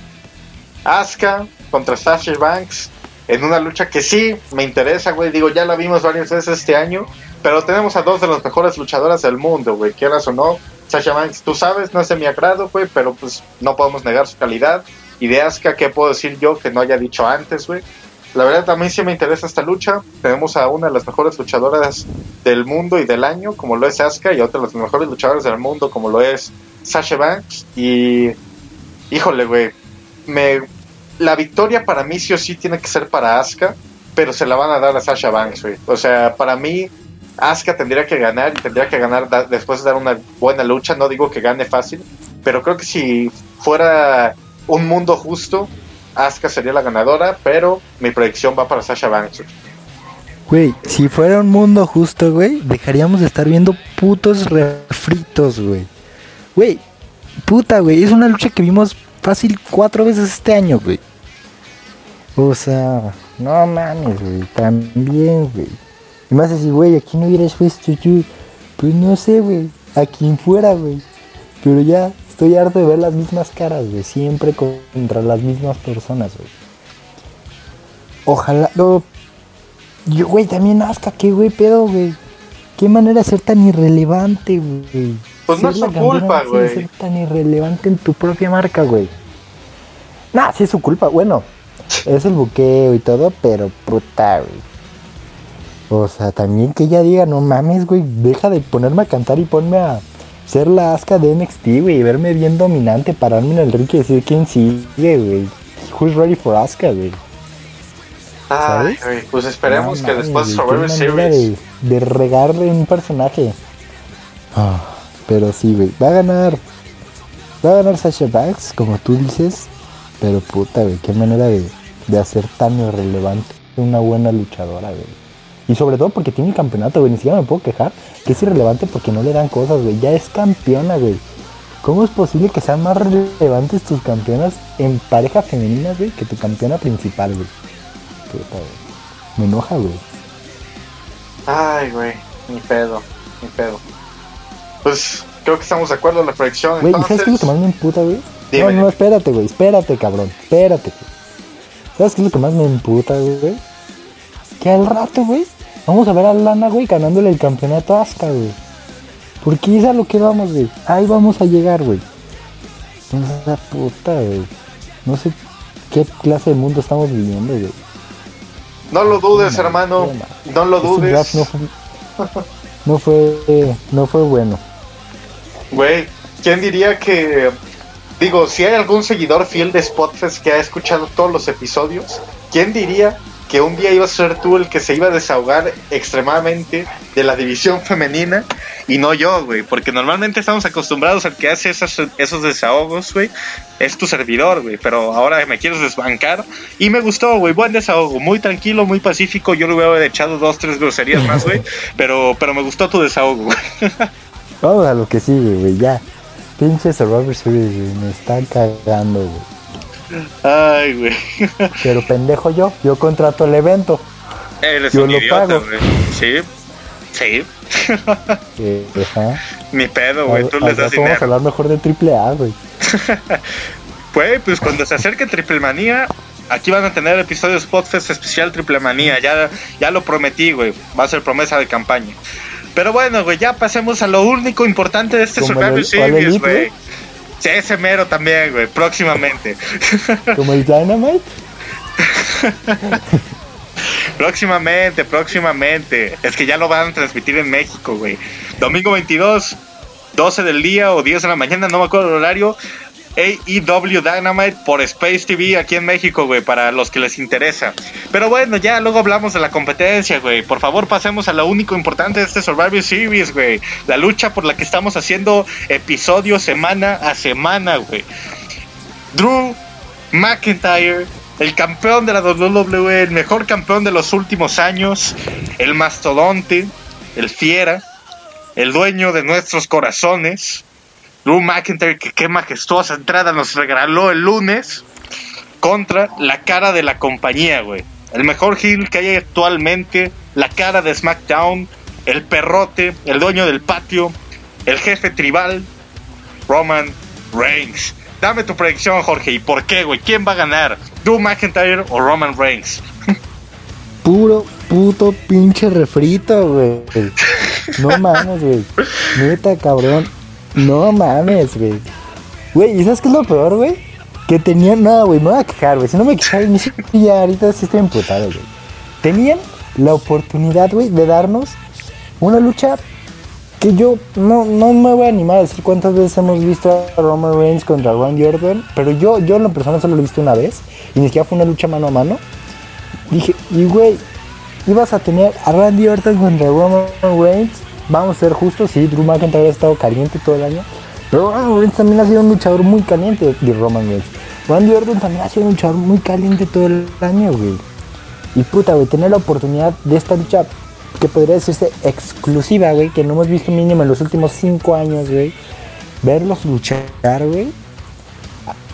Asuka contra Sasha Banks. En una lucha que sí me interesa, güey. Digo, ya la vimos varias veces este año. Pero tenemos a dos de las mejores luchadoras del mundo, güey. Quieras o no. Sasha Banks, tú sabes, no es de mi agrado, güey. Pero pues no podemos negar su calidad. Y de Asuka, ¿qué puedo decir yo que no haya dicho antes, güey? La verdad también sí me interesa esta lucha. Tenemos a una de las mejores luchadoras del mundo y del año, como lo es Asuka, y a otra de las mejores luchadoras del mundo, como lo es Sasha Banks. Y híjole, güey, me la victoria para mí sí o sí tiene que ser para Asuka, pero se la van a dar a Sasha Banks, güey. O sea, para mí Asuka tendría que ganar y tendría que ganar después de dar una buena lucha. No digo que gane fácil, pero creo que si fuera un mundo justo, Asuka sería la ganadora, pero mi predicción va para Sasha Banks. güey. Si fuera un mundo justo, güey, dejaríamos de estar viendo putos refritos, güey. Güey, puta, güey, es una lucha que vimos fácil cuatro veces este año, güey. O sea, no mames, güey, también, güey. Y más así, güey, aquí no hubieras puesto yo, pues no sé, güey, a quien fuera, güey. Pero ya estoy harto de ver las mismas caras, güey, siempre contra las mismas personas, güey. Ojalá, no, yo, güey, también Asuka, qué güey, pedo, güey. Qué manera de ser tan irrelevante, güey. Pues no es su culpa, güey. Ser tan irrelevante en tu propia marca, güey. Nah, sí es su culpa. Bueno, es el buqueo y todo, pero puta, güey. O sea, también que ella diga, no mames, güey, deja de ponerme a cantar y ponme a ser la asca de NXT, güey, verme bien dominante, pararme en el ring y decir quién sigue, güey. Who's ready for Asuka, güey. ¿Sabes? güey, pues esperemos No que después de Survivor Series. De, de regarle un personaje. Ah, pero sí, güey. Va a ganar. Va a ganar Sasha Banks, como tú dices. Pero puta, güey. Qué manera de, de hacer tan irrelevante una buena luchadora, güey. Y sobre todo porque tiene el campeonato, güey. Ni siquiera me puedo quejar que es irrelevante porque no le dan cosas, güey. Ya es campeona, güey. ¿Cómo es posible que sean más relevantes tus campeonas en pareja femenina, güey, que tu campeona principal, güey? Puta, güey. Me enoja, güey. Ay, güey, ni pedo, ni pedo. Pues creo que estamos de acuerdo en la predicción. Güey, ¿y sabes qué es lo que más me emputa, güey? No, no, espérate, güey. Espérate, cabrón. Espérate, güey. ¿Sabes qué es lo que más me emputa, güey? Que al rato, güey, vamos a ver a Lana, güey, ganándole el campeonato a Asuka, güey. Porque es a lo que vamos, güey. Ahí vamos a llegar, güey. Esa puta, güey. No sé qué clase de mundo estamos viviendo, güey. No lo dudes, No, hermano. no, lo dudes. no fue, no fue, no fue bueno. Güey, ¿quién diría que... Digo, si hay algún seguidor fiel de Spotfest que ha escuchado todos los episodios, ¿quién diría que un día ibas a ser tú el que se iba a desahogar extremadamente de la división femenina y no yo, güey? Porque normalmente estamos acostumbrados al que hace esos, esos desahogos, güey. Es tu servidor, güey. Pero ahora me quieres desbancar. Y me gustó, güey. Buen desahogo. Muy tranquilo, muy pacífico. Yo le hubiera echado dos, tres groserías más, güey. Pero, pero me gustó tu desahogo, güey. Vamos a lo que sigue, güey, ya. Pinche Survivor Series, güey, me están cagando, güey. Ay, güey. Pero pendejo yo, yo contrato el evento. Eres Yo un lo idiota, pago. güey. Sí. Sí. Eh, ajá. Ni pedo, güey. Tú les das rato vamos a dinero. hablar mejor de triple A, güey. Güey, pues cuando se acerque Triple Manía, aquí van a tener episodios Podfest especial Triple Manía. Ya, ya lo prometí, güey. Va a ser promesa de campaña. Pero bueno, güey, ya pasemos a lo único importante de este Como Survivor el- ¿cuál Series, Elite, güey. Sí, ese mero también, güey. Próximamente. Como el Dynamite. Próximamente, próximamente. Es que ya lo van a transmitir en México, güey. Domingo 22, 12 del día o 10 de la mañana, no me acuerdo el horario. AEW Dynamite por Space TV aquí en México, güey, para los que les interesa. Pero bueno, ya luego hablamos de la competencia, güey. Por favor, pasemos a lo único importante de este Survivor Series, güey. La lucha por la que estamos haciendo episodio semana a semana, güey. Drew McIntyre, el campeón de la WWE, el mejor campeón de los últimos años, el mastodonte, el fiera, el dueño de nuestros corazones. Drew McIntyre, que qué majestuosa entrada nos regaló el lunes contra la cara de la compañía, güey. El mejor heel que hay actualmente, la cara de SmackDown, el perrote, el dueño del patio, el jefe tribal, Roman Reigns. Dame tu predicción, Jorge, ¿y por qué, güey? ¿Quién va a ganar? ¿Drew McIntyre o Roman Reigns? Puro puto pinche refrito, güey. No mames, güey. Neta, cabrón. No mames, güey. Güey, ¿y sabes qué es lo peor, güey? Que tenían. No, güey, me voy a quejar, güey. Si no me quejara, ni siquiera ahorita sí estoy emputado, güey. Tenían la oportunidad, güey, de darnos una lucha que yo no, no me voy a animar a decir cuántas veces hemos visto a Roman Reigns contra Randy Orton, pero yo, yo en lo personal solo lo he visto una vez y ni siquiera fue una lucha mano a mano. Dije, y güey, ibas a tener a Randy Orton contra Roman Reigns. Vamos a ser justos, sí, Drew McIntyre ha estado caliente todo el año. Pero Roman Reigns también ha sido un luchador muy caliente de Roman Reigns. Randy Orton también ha sido un luchador muy caliente todo el año, güey. Y puta, güey, tener la oportunidad de esta lucha que podría decirse exclusiva, güey, que no hemos visto mínimo en los últimos cinco años, güey. Verlos luchar, güey.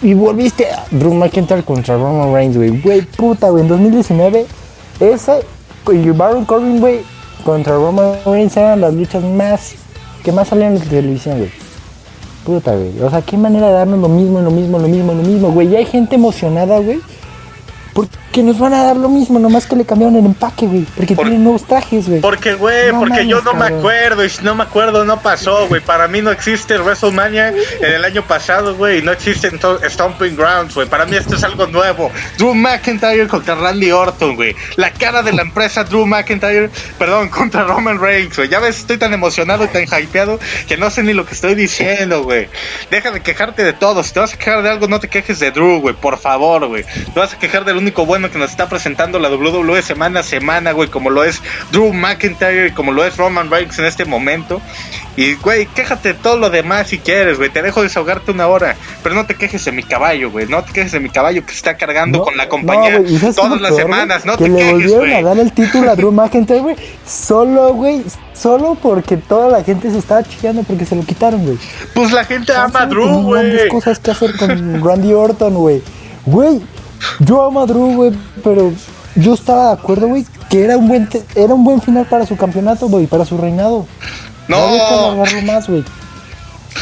Y volviste a Drew McIntyre contra Roman Reigns, güey. Güey, puta, güey. En 2019, ese y Baron Corbin, güey, contra Roman Reigns eran las luchas más que más salían en la televisión, güey. Puta, güey. O sea, qué manera de darnos lo mismo, lo mismo, lo mismo, lo mismo, güey. Ya hay gente emocionada, güey. Porque nos van a dar lo mismo, nomás que le cambiaron el empaque, güey. Porque Por- tienen nuevos trajes, güey. Porque, güey, No porque yo no me acuerdo. Y si no me acuerdo, no pasó, güey. Para mí no existe WrestleMania en el año pasado, güey. Y no existe Stomping Grounds, güey. Para mí esto es algo nuevo. Drew McIntyre contra Randy Orton, güey. La cara de la empresa Drew McIntyre, perdón, contra Roman Reigns, güey. Ya ves, estoy tan emocionado y tan hypeado que no sé ni lo que estoy diciendo, güey. Deja de quejarte de todo. Si te vas a quejar de algo, no te quejes de Drew, güey. Por favor, güey. Te vas a quejar del único bueno que nos está presentando la WWE semana a semana, güey. Como lo es Drew McIntyre y como lo es Roman Reigns en este momento. Y, güey, quéjate de todo lo demás si quieres, güey. Te dejo desahogarte una hora. Pero no te quejes de mi caballo, güey. No te quejes de mi caballo que se está cargando No, con la compañía güey, ¿y sabes qué es todas las peor, semanas. No que te le quejes, volvieron a dar el título a Drew McIntyre, güey. Solo, güey. Solo porque toda la gente se estaba chillando porque se lo quitaron, güey. Pues la gente ama a Drew, güey. cosas que hacer con Randy Orton, güey. Güey, yo amo a Drew, güey, pero yo estaba de acuerdo, güey, que era un buen era un buen final para su campeonato, güey, para su reinado. No alargarlo más, güey.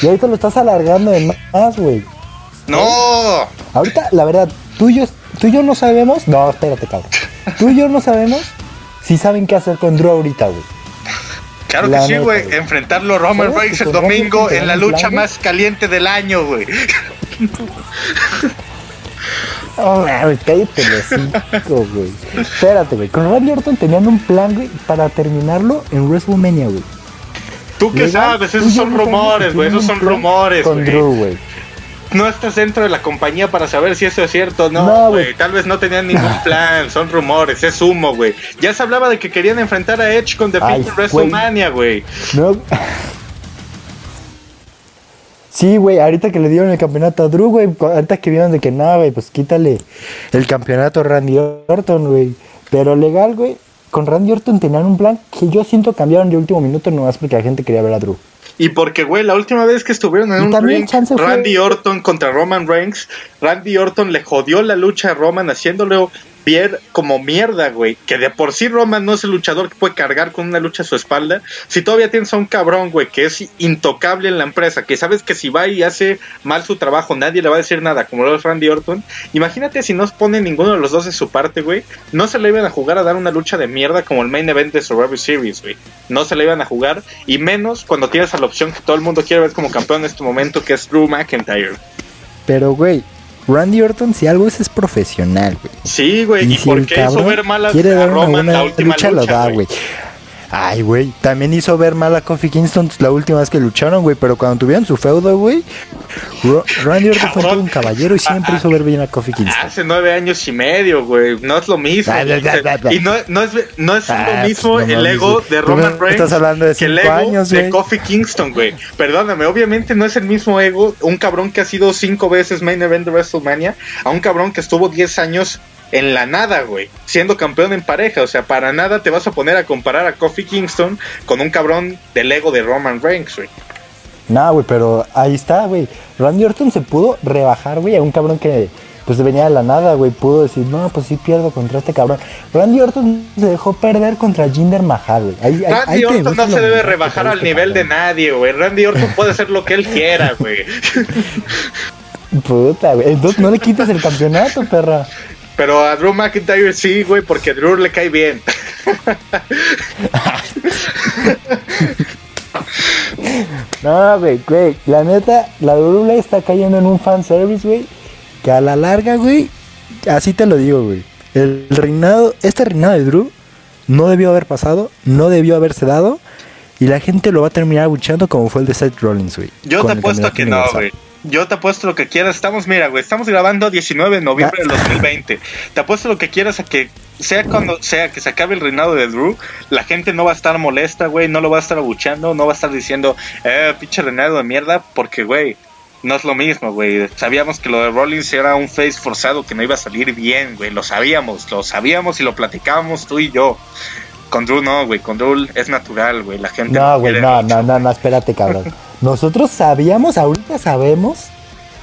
Y ahorita lo estás alargando de más, güey. no. Ahorita, la verdad, tú y yo tú y yo no sabemos. No, espérate, cabrón. Tú y yo no sabemos si saben qué hacer con Drew ahorita, güey. Claro que sí, güey. Enfrentarlo Roman Reigns el domingo en la lucha más caliente del año, güey. Oh, güey, cállate los güey. Espérate, güey. Con Randy Orton tenían un plan, güey, para terminarlo en WrestleMania, güey. ¿Tú qué sabes? Esos son rumores, güey. Esos son rumores, Con Drew, güey no estás dentro de la compañía para saber si eso es cierto o no, güey. Tal vez no tenían ningún plan, son rumores, es humo, güey. Ya se hablaba de que querían enfrentar a Edge con The People WrestleMania, güey. No. Sí, güey, ahorita que le dieron el campeonato a Drew, güey, ahorita que vieron de que nada, güey, pues quítale el campeonato a Randy Orton, güey. Pero legal, güey, con Randy Orton tenían un plan que yo siento cambiaron de último minuto nomás porque la gente quería ver a Drew. Y porque, güey, la última vez que estuvieron en un ring, Randy Orton contra Roman Reigns, Randy Orton le jodió la lucha a Roman haciéndole como mierda, güey. Que de por sí Roman no es el luchador que puede cargar con una lucha a su espalda. Si todavía tienes a un cabrón, güey, que es intocable en la empresa, que sabes que si va y hace mal su trabajo, nadie le va a decir nada, como lo es Randy Orton. Imagínate si no pone ninguno de los dos de su parte, güey. No se le iban a jugar a dar una lucha de mierda como el main event de Survivor Series, güey. No se le iban a jugar. Y menos cuando tienes a la opción que todo el mundo quiere ver como campeón en este momento, que es Drew McIntyre. Pero, güey, Randy Orton, si algo es, es profesional, güey. Sí, güey. ¿Y, por qué hizo ver mal a, Roman la última lucha? lo da, güey. Ay, güey, también hizo ver mal a Kofi Kingston la última vez que lucharon, güey, pero cuando tuvieron su feudo, güey, Randy Orton fue todo un caballero y siempre hizo ver bien a Kofi Kingston. Hace nueve años y medio, güey, no es lo mismo. y no, no, es, no es lo ah, mismo el ego de Roman Reigns estás hablando de que el ego años, de Kofi Kingston, güey. Perdóname, obviamente no es el mismo ego un cabrón que ha sido cinco veces main event de WrestleMania a un cabrón que estuvo diez años en la nada, güey, siendo campeón en pareja. O sea, para nada te vas a poner a comparar a Kofi Kingston con un cabrón del ego de Roman Reigns, güey. No, güey, pero ahí está, güey. Randy Orton se pudo rebajar, güey, a un cabrón que pues venía de la nada, güey. Pudo decir, no, pues sí pierdo contra este cabrón. Randy Orton se dejó perder contra Jinder Mahal, güey. Randy Orton no se debe rebajar al nivel de nadie, güey. Randy Orton puede hacer lo que él quiera, güey. Puta, güey. Entonces no le quites el campeonato, perra. Pero a Drew McIntyre sí, güey, porque a Drew le cae bien. no, güey, güey. La neta, la Drew está cayendo en un fanservice, güey. Que a la larga, güey, así te lo digo, güey. El reinado, este reinado de Drew no debió haber pasado, no debió haberse dado. Y la gente lo va a terminar luchando como fue el de Seth Rollins, güey. Yo te apuesto que no, güey. Yo te apuesto lo que quieras. Estamos, mira, güey, estamos grabando 19 de noviembre del 2020. Te apuesto lo que quieras a que sea cuando sea que se acabe el reinado de Drew, la gente no va a estar molesta, güey, no lo va a estar abuchando, no va a estar diciendo, eh, pinche reinado de mierda, porque, güey, no es lo mismo, güey. Sabíamos que lo de Rollins era un face forzado que no iba a salir bien, güey. Lo sabíamos, lo sabíamos y lo platicábamos tú y yo. Con Drew no, güey. Con Drew es natural, güey. La gente. No, güey, no, no, no, no, espérate, cabrón. Nosotros sabíamos, ahorita sabemos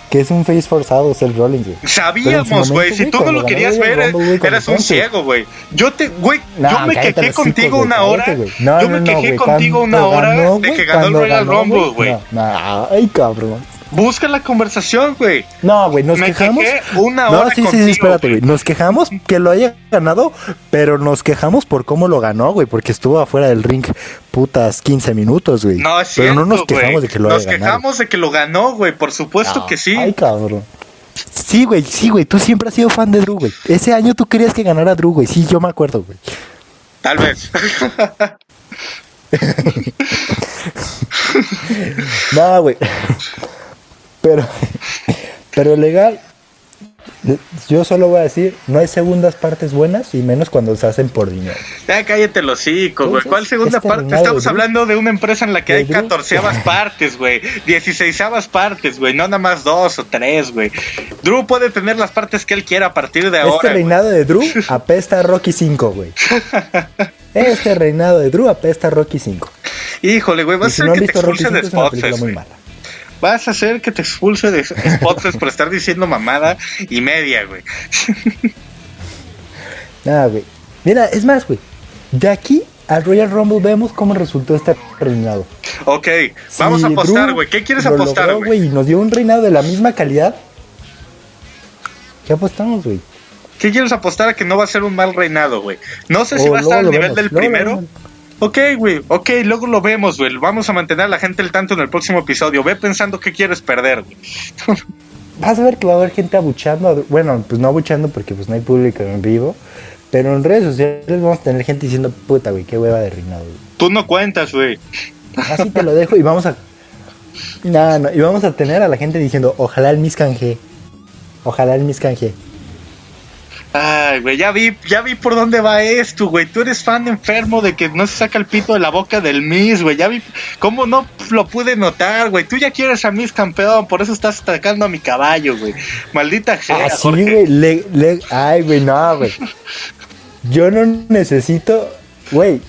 que es un face forzado ser Rollins, güey. Sabíamos, güey. Si tú no lo querías ver, eras un ciego, güey. Yo te, güey, yo me quejé contigo una hora. yo me quejé contigo una hora de que ganó el Royal Rumble, güey. Ay, cabrón. Busca la conversación, güey. No, güey, nos quejamos. una hora no, sí, sí, sí, espérate, güey. Nos quejamos que lo haya ganado, pero nos quejamos por cómo lo ganó, güey, porque estuvo afuera del ring putas 15 minutos, güey. No, es cierto, Pero no nos quejamos de que lo haya ganado. Nos quejamos de que lo ganó, güey, por supuesto que sí. Ay, cabrón. Sí, güey, sí, güey. Tú siempre has sido fan de Drew, güey. Ese año tú querías que ganara Drew, güey. Sí, yo me acuerdo, güey. Tal vez. no, güey. Pero, pero legal, yo solo voy a decir, no hay segundas partes buenas y menos cuando se hacen por dinero. Ya cállate los hocico, güey. ¿Cuál segunda este parte? Estamos hablando de una empresa en la que hay catorceavas partes, güey. Dieciséisavas partes, güey. No nada más dos o tres, güey. Drew puede tener las partes que él quiera a partir de ahora. Este reinado de Drew apesta a Rocky 5, güey. Este reinado de Drew apesta a Rocky 5. Híjole, güey, vas a ser que te expulsen de Spots, muy mala vas a hacer que te expulse de Spotify por estar diciendo mamada y media, güey. Nada, güey. Mira, es más, güey. De aquí al Royal Rumble vemos cómo resultó este reinado. Ok, vamos a apostar, güey. ¿Qué quieres apostar, güey? Y nos dio un reinado de la misma calidad. ¿Qué apostamos, güey? ¿Qué quieres apostar a que no va a ser un mal reinado, güey? No sé si va a estar al nivel del primero. Ok, güey, ok, luego lo vemos, güey. Vamos a mantener a la gente al tanto en el próximo episodio. Ve pensando qué quieres perder, güey. Vas a ver que va a haber gente abuchando. Bueno, pues no abuchando porque pues no hay público en vivo. Pero en redes sociales vamos a tener gente diciendo, puta, güey, qué hueva de reinado, güey. Tú no cuentas, güey. Así te lo dejo y vamos a. No, no, y vamos a tener a la gente diciendo, ojalá el Miss canje. Ojalá el Miss canje. Ay, güey, ya vi, ya vi por dónde va esto, güey. Tú eres fan enfermo de que no se saca el pito de la boca del Miss, güey. Ya vi cómo no lo pude notar, güey. Tú ya quieres a Miss campeón, por eso estás atacando a mi caballo, güey. Maldita sea, ah, sí, güey. Le, Ay, güey, no, güey. Yo no necesito, güey.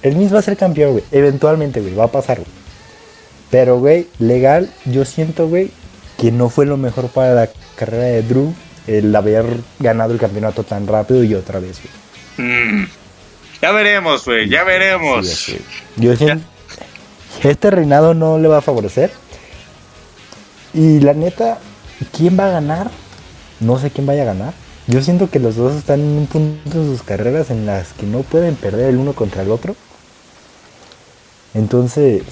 El Miss va a ser campeón, güey. Eventualmente, güey, va a pasar, güey. Pero, güey, legal, yo siento, güey, que no fue lo mejor para la carrera de Drew el haber ganado el campeonato tan rápido y otra vez, mm. Ya veremos, güey, ya veremos. Yo siento este reinado no le va a favorecer. Y la neta, ¿quién va a ganar? No sé quién vaya a ganar. Yo siento que los dos están en un punto de sus carreras en las que no pueden perder el uno contra el otro. Entonces,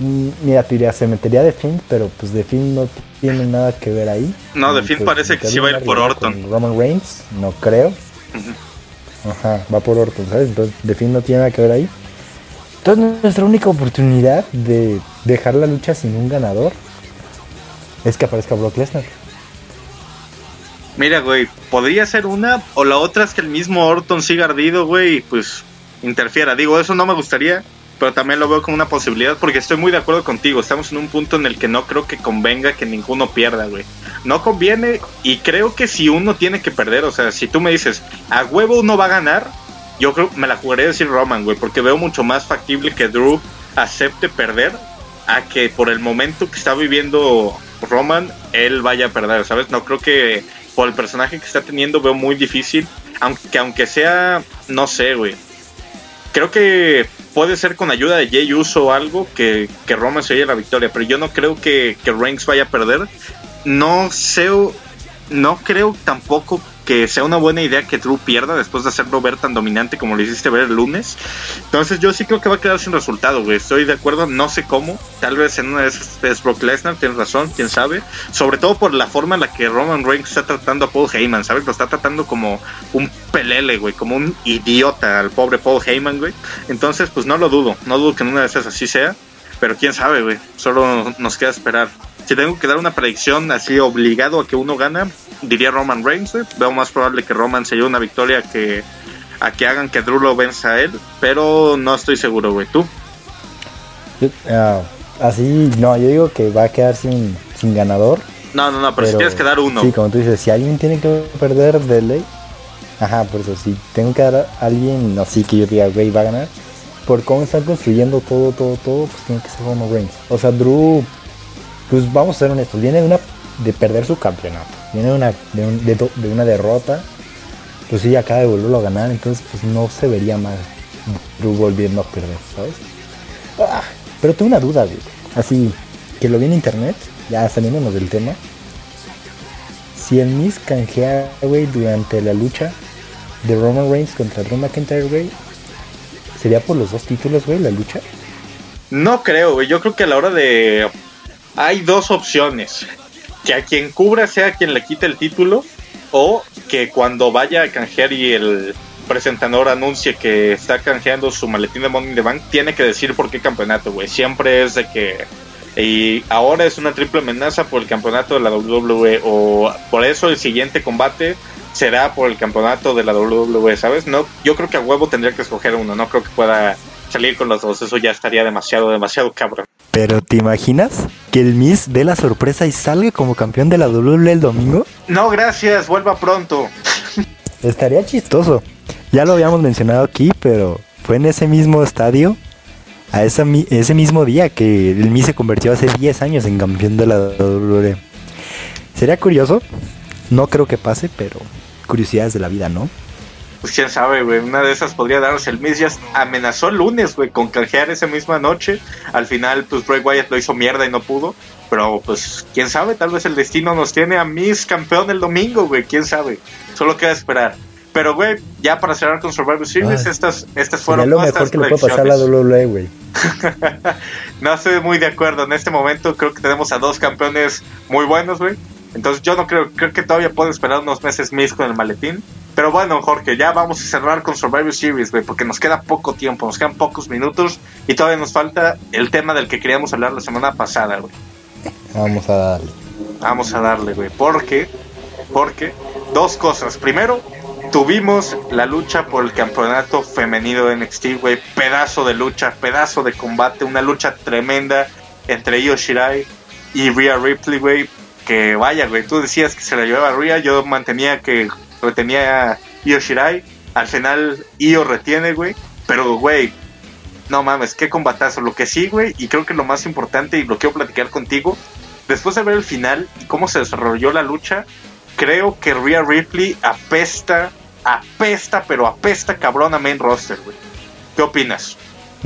Mm, mira, diría, se metería de Finn, pero pues de Finn no tiene nada que ver ahí. No, de Finn parece que sí va a ir por Orton. Roman Reigns, no creo. Ajá, va por Orton, ¿sabes? Entonces, de Finn no tiene nada que ver ahí. Entonces, nuestra única oportunidad de dejar la lucha sin un ganador es que aparezca Brock Lesnar. Mira, güey, podría ser una, o la otra es que el mismo Orton siga ardido, güey, y pues interfiera. Digo, eso no me gustaría pero también lo veo como una posibilidad porque estoy muy de acuerdo contigo. Estamos en un punto en el que no creo que convenga que ninguno pierda, güey. No conviene y creo que si uno tiene que perder, o sea, si tú me dices, a huevo uno va a ganar, yo creo me la jugaría decir Roman, güey, porque veo mucho más factible que Drew acepte perder a que por el momento que está viviendo Roman, él vaya a perder, ¿sabes? No creo que por el personaje que está teniendo veo muy difícil, aunque aunque sea, no sé, güey. Creo que puede ser con ayuda de Jay Uso algo que, que Roman se lleve la victoria, pero yo no creo que, que Reigns vaya a perder. No sé, no creo tampoco que sea una buena idea que Drew pierda después de hacerlo ver tan dominante como lo hiciste ver el lunes. Entonces yo sí creo que va a quedar sin resultado, güey. Estoy de acuerdo, no sé cómo. Tal vez en una de esas es Brock Lesnar, tienes razón, quién sabe. Sobre todo por la forma en la que Roman Reigns está tratando a Paul Heyman, ¿sabes? Lo está tratando como un pelele, güey, como un idiota al pobre Paul Heyman, güey. Entonces, pues no lo dudo, no dudo que en una de esas así sea. Pero quién sabe, güey. Solo nos queda esperar. Si tengo que dar una predicción así obligado a que uno gana, diría Roman Reigns. Veo más probable que Roman se lleve una victoria que a que hagan que Drew lo venza a él, pero no estoy seguro, güey. ¿Tú? Ah, así, no, yo digo que va a quedar sin, sin ganador. No, no, no, pero, si tienes que dar uno. Sí, como tú dices, si alguien tiene que perder de ley, ajá, por eso, si tengo que dar a alguien así que yo diga, güey, va a ganar, por cómo están construyendo todo, todo, todo, pues tiene que ser Roman Reigns. O sea, Drew, pues vamos a ser honestos, viene de una de perder su campeonato, viene de una, de, una derrota, pues sí, acaba de volverlo a ganar, entonces pues no se vería mal Drew volviendo a perder, ¿sabes? Ah, pero tengo una duda, güey. Así, que lo vi en internet, ya saliéndonos del tema. Si el Miss canjea, güey, durante la lucha de Roman Reigns contra Drew McIntyre, güey, ¿sería por los dos títulos, güey, la lucha? No creo, güey. Yo creo que a la hora de. Hay dos opciones que a quien cubra sea quien le quite el título o que cuando vaya a canjear y el presentador anuncie que está canjeando su maletín de Money in the Bank, tiene que decir por qué campeonato, güey. Siempre es de que y ahora es una triple amenaza por el campeonato de la WWE o por eso el siguiente combate será por el campeonato de la WWE, ¿sabes? No, yo creo que a huevo tendría que escoger uno, no creo que pueda salir con los dos, eso ya estaría demasiado, demasiado cabrón. Pero ¿te imaginas que el Miss dé la sorpresa y salga como campeón de la WWE el domingo? No, gracias, vuelva pronto. Estaría chistoso. Ya lo habíamos mencionado aquí, pero fue en ese mismo estadio, a ese, ese mismo día que el Miss se convirtió hace 10 años en campeón de la WWE. Sería curioso, no creo que pase, pero curiosidades de la vida, ¿no? Pues quién sabe, güey, una de esas podría darse el Miz. Ya amenazó el lunes, güey, con canjear esa misma noche. Al final, pues Bray Wyatt lo hizo mierda y no pudo. Pero pues, quién sabe, tal vez el destino nos tiene a Miss campeón el domingo, güey, quién sabe. Solo queda esperar. Pero, güey, ya para cerrar con Survivor Series, estas, estas fueron lo mejor que le puede pasar a la WWE, güey. no estoy muy de acuerdo. En este momento creo que tenemos a dos campeones muy buenos, güey. Entonces yo no creo, creo que todavía puedo esperar unos meses más con el maletín. Pero bueno, Jorge, ya vamos a cerrar con Survivor Series, güey, porque nos queda poco tiempo, nos quedan pocos minutos y todavía nos falta el tema del que queríamos hablar la semana pasada, güey. Vamos a darle. Vamos a darle, güey. Porque, porque, dos cosas. Primero, tuvimos la lucha por el campeonato femenino de NXT, güey. Pedazo de lucha, pedazo de combate, una lucha tremenda entre Io Shirai y Rhea Ripley, güey. Que vaya, güey, tú decías que se la llevaba Rhea, yo mantenía que retenía Io Shirai. Al final, Io retiene, güey. Pero, güey, no mames, qué combatazo. Lo que sí, güey, y creo que lo más importante, y lo quiero platicar contigo, después de ver el final y cómo se desarrolló la lucha, creo que Rhea Ripley apesta, apesta, pero apesta cabrón a main roster, güey. ¿Qué opinas?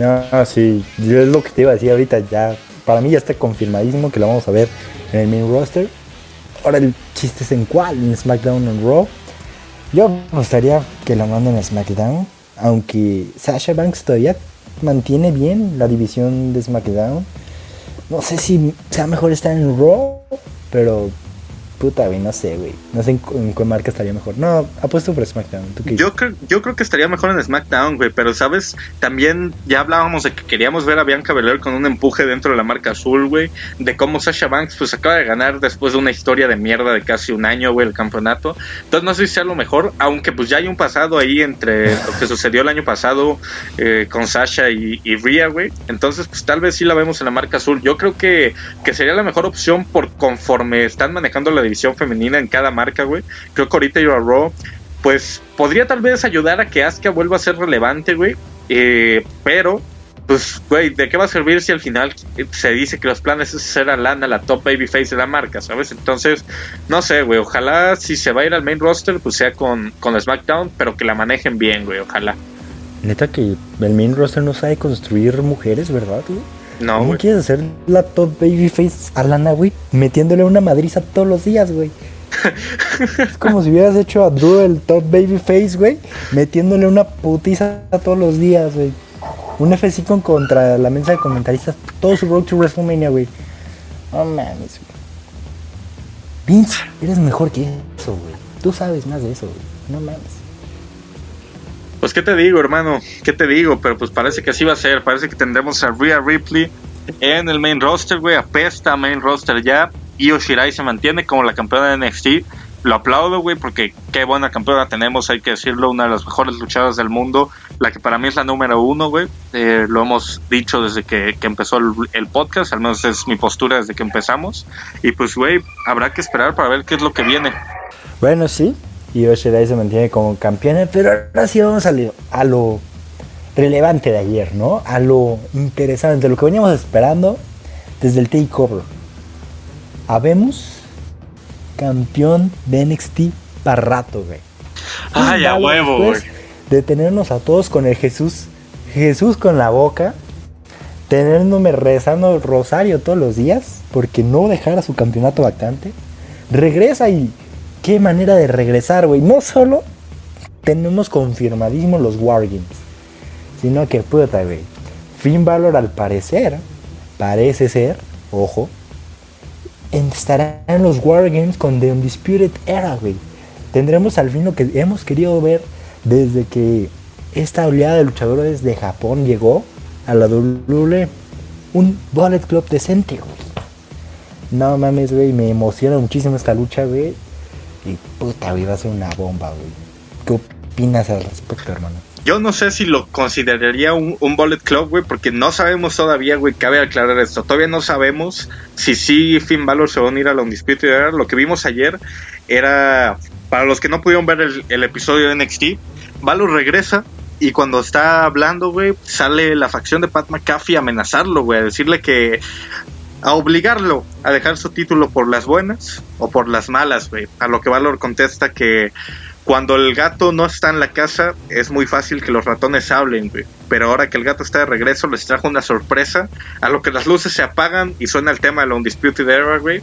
Ah, sí, yo es lo que te iba a decir ahorita, ya, para mí ya está confirmadísimo que lo vamos a ver en el main roster. Ahora el chiste es en cuál, en SmackDown o en Raw. Yo gustaría que lo manden a SmackDown, aunque Sasha Banks todavía mantiene bien la división de SmackDown. No sé si sea mejor estar en Raw, pero Puta, güey, no sé, güey. No sé en, qué marca estaría mejor. No, apuesto por SmackDown. yo, creo, yo creo que estaría mejor en SmackDown, güey. Pero, ¿sabes? También ya hablábamos de que queríamos ver a Bianca Belair con un empuje dentro de la marca azul, güey. De cómo Sasha Banks, pues, acaba de ganar después de una historia de mierda de casi un año, güey, el campeonato. Entonces, no sé si sea lo mejor. Aunque, pues, ya hay un pasado ahí entre lo que sucedió el año pasado eh, con Sasha y, y Rhea, güey. Entonces, pues, tal vez sí la vemos en la marca azul. Yo creo que, que sería la mejor opción por conforme están manejando la división femenina en cada marca, güey. Creo que ahorita yo a Raw, pues podría tal vez ayudar a que Asuka vuelva a ser relevante, güey. Eh, pero, pues, güey, ¿de qué va a servir si al final se dice que los planes es ser a Lana la top babyface de la marca, ¿sabes? Entonces, no sé, güey, ojalá si se va a ir al main roster, pues sea con, con SmackDown, pero que la manejen bien, güey, ojalá. Neta que el main roster no sabe construir mujeres, ¿verdad, güey? No, ¿Cómo quieres hacer la top babyface a Lana, güey? Metiéndole una madriza todos los días, güey. es como si hubieras hecho a Drew el top babyface, güey. Metiéndole una putiza todos los días, güey. Un F5 contra la mesa de comentaristas. Todo su road to WrestleMania, güey. Oh mames, güey. Vince, eres mejor que eso, güey. Tú sabes más de eso, güey. No mames. Pues qué te digo, hermano, qué te digo, pero pues parece que así va a ser, parece que tendremos a Rhea Ripley en el main roster, güey, apesta main roster ya, Io Shirai se mantiene como la campeona de NXT, lo aplaudo, güey, porque qué buena campeona tenemos, hay que decirlo, una de las mejores luchadoras del mundo, la que para mí es la número uno, güey, eh, lo hemos dicho desde que, empezó el, el, podcast, al menos es mi postura desde que empezamos, y pues, güey, habrá que esperar para ver qué es lo que viene. Bueno, sí, y Oshirai se mantiene como campeón. Pero ahora sí vamos a lo, a lo relevante de ayer, ¿no? A lo interesante, lo que veníamos esperando desde el takeover. Habemos campeón de NXT para rato, güey. Ay, a huevo, güey. De tenernos a todos con el Jesús, Jesús con la boca, tenernos rezando el rosario todos los días, porque no dejara su campeonato vacante. Regresa y qué manera de regresar, güey. No solo tenemos confirmadísimo los Wargames, sino que puta, güey. Finn Balor al parecer, parece ser, ojo, estará en los Wargames con The Undisputed Era, güey. Tendremos al fin lo que hemos querido ver desde que esta oleada de luchadores de Japón llegó a la WWE. Un Bullet Club decente, güey. No mames, güey, me emociona muchísimo esta lucha, güey. Y puta, güey, va a ser una bomba, güey. ¿Qué opinas al respecto, hermano? Yo no sé si lo consideraría un, un Bullet Club, güey, porque no sabemos todavía, güey, cabe aclarar esto. Todavía no sabemos si sí Finn Balor se va a unir a la Undisputed Era. Lo que vimos ayer era, para los que no pudieron ver el, el episodio de NXT, Balor regresa y cuando está hablando, güey, sale la facción de Pat McAfee a amenazarlo, güey, a decirle que a obligarlo a dejar su título por las buenas o por las malas, güey. A lo que Valor contesta que cuando el gato no está en la casa, es muy fácil que los ratones hablen, güey. Pero ahora que el gato está de regreso, les trajo una sorpresa. A lo que las luces se apagan y suena el tema de la Undisputed Era, güey.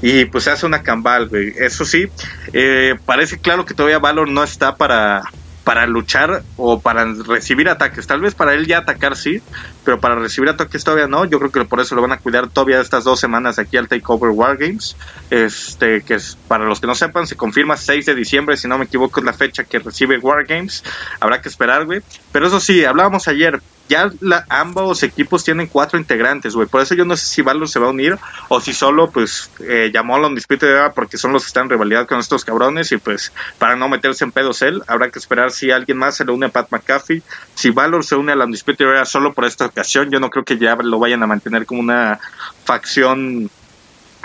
Y pues hace una cambal, güey. Eso sí, eh, parece claro que todavía Valor no está para, para luchar o para recibir ataques. Tal vez para él ya atacar sí, pero para recibir ataques todavía no. Yo creo que por eso lo van a cuidar todavía estas dos semanas aquí al Takeover Wargames. Este, que es, para los que no sepan, se confirma 6 de diciembre, si no me equivoco, es la fecha que recibe Wargames. Habrá que esperar, güey. Pero eso sí, hablábamos ayer, ya ambos equipos tienen cuatro integrantes, güey. Por eso yo no sé si Valor se va a unir o si solo, pues, eh, llamó a la Undisputed porque son los que están en rivalidad con estos cabrones y, pues, para no meterse en pedos él, habrá que esperar si alguien más se le une a Pat McAfee. Si Valor se une a la Undisputed Era solo por esta ocasión, yo no creo que ya lo vayan a mantener como una facción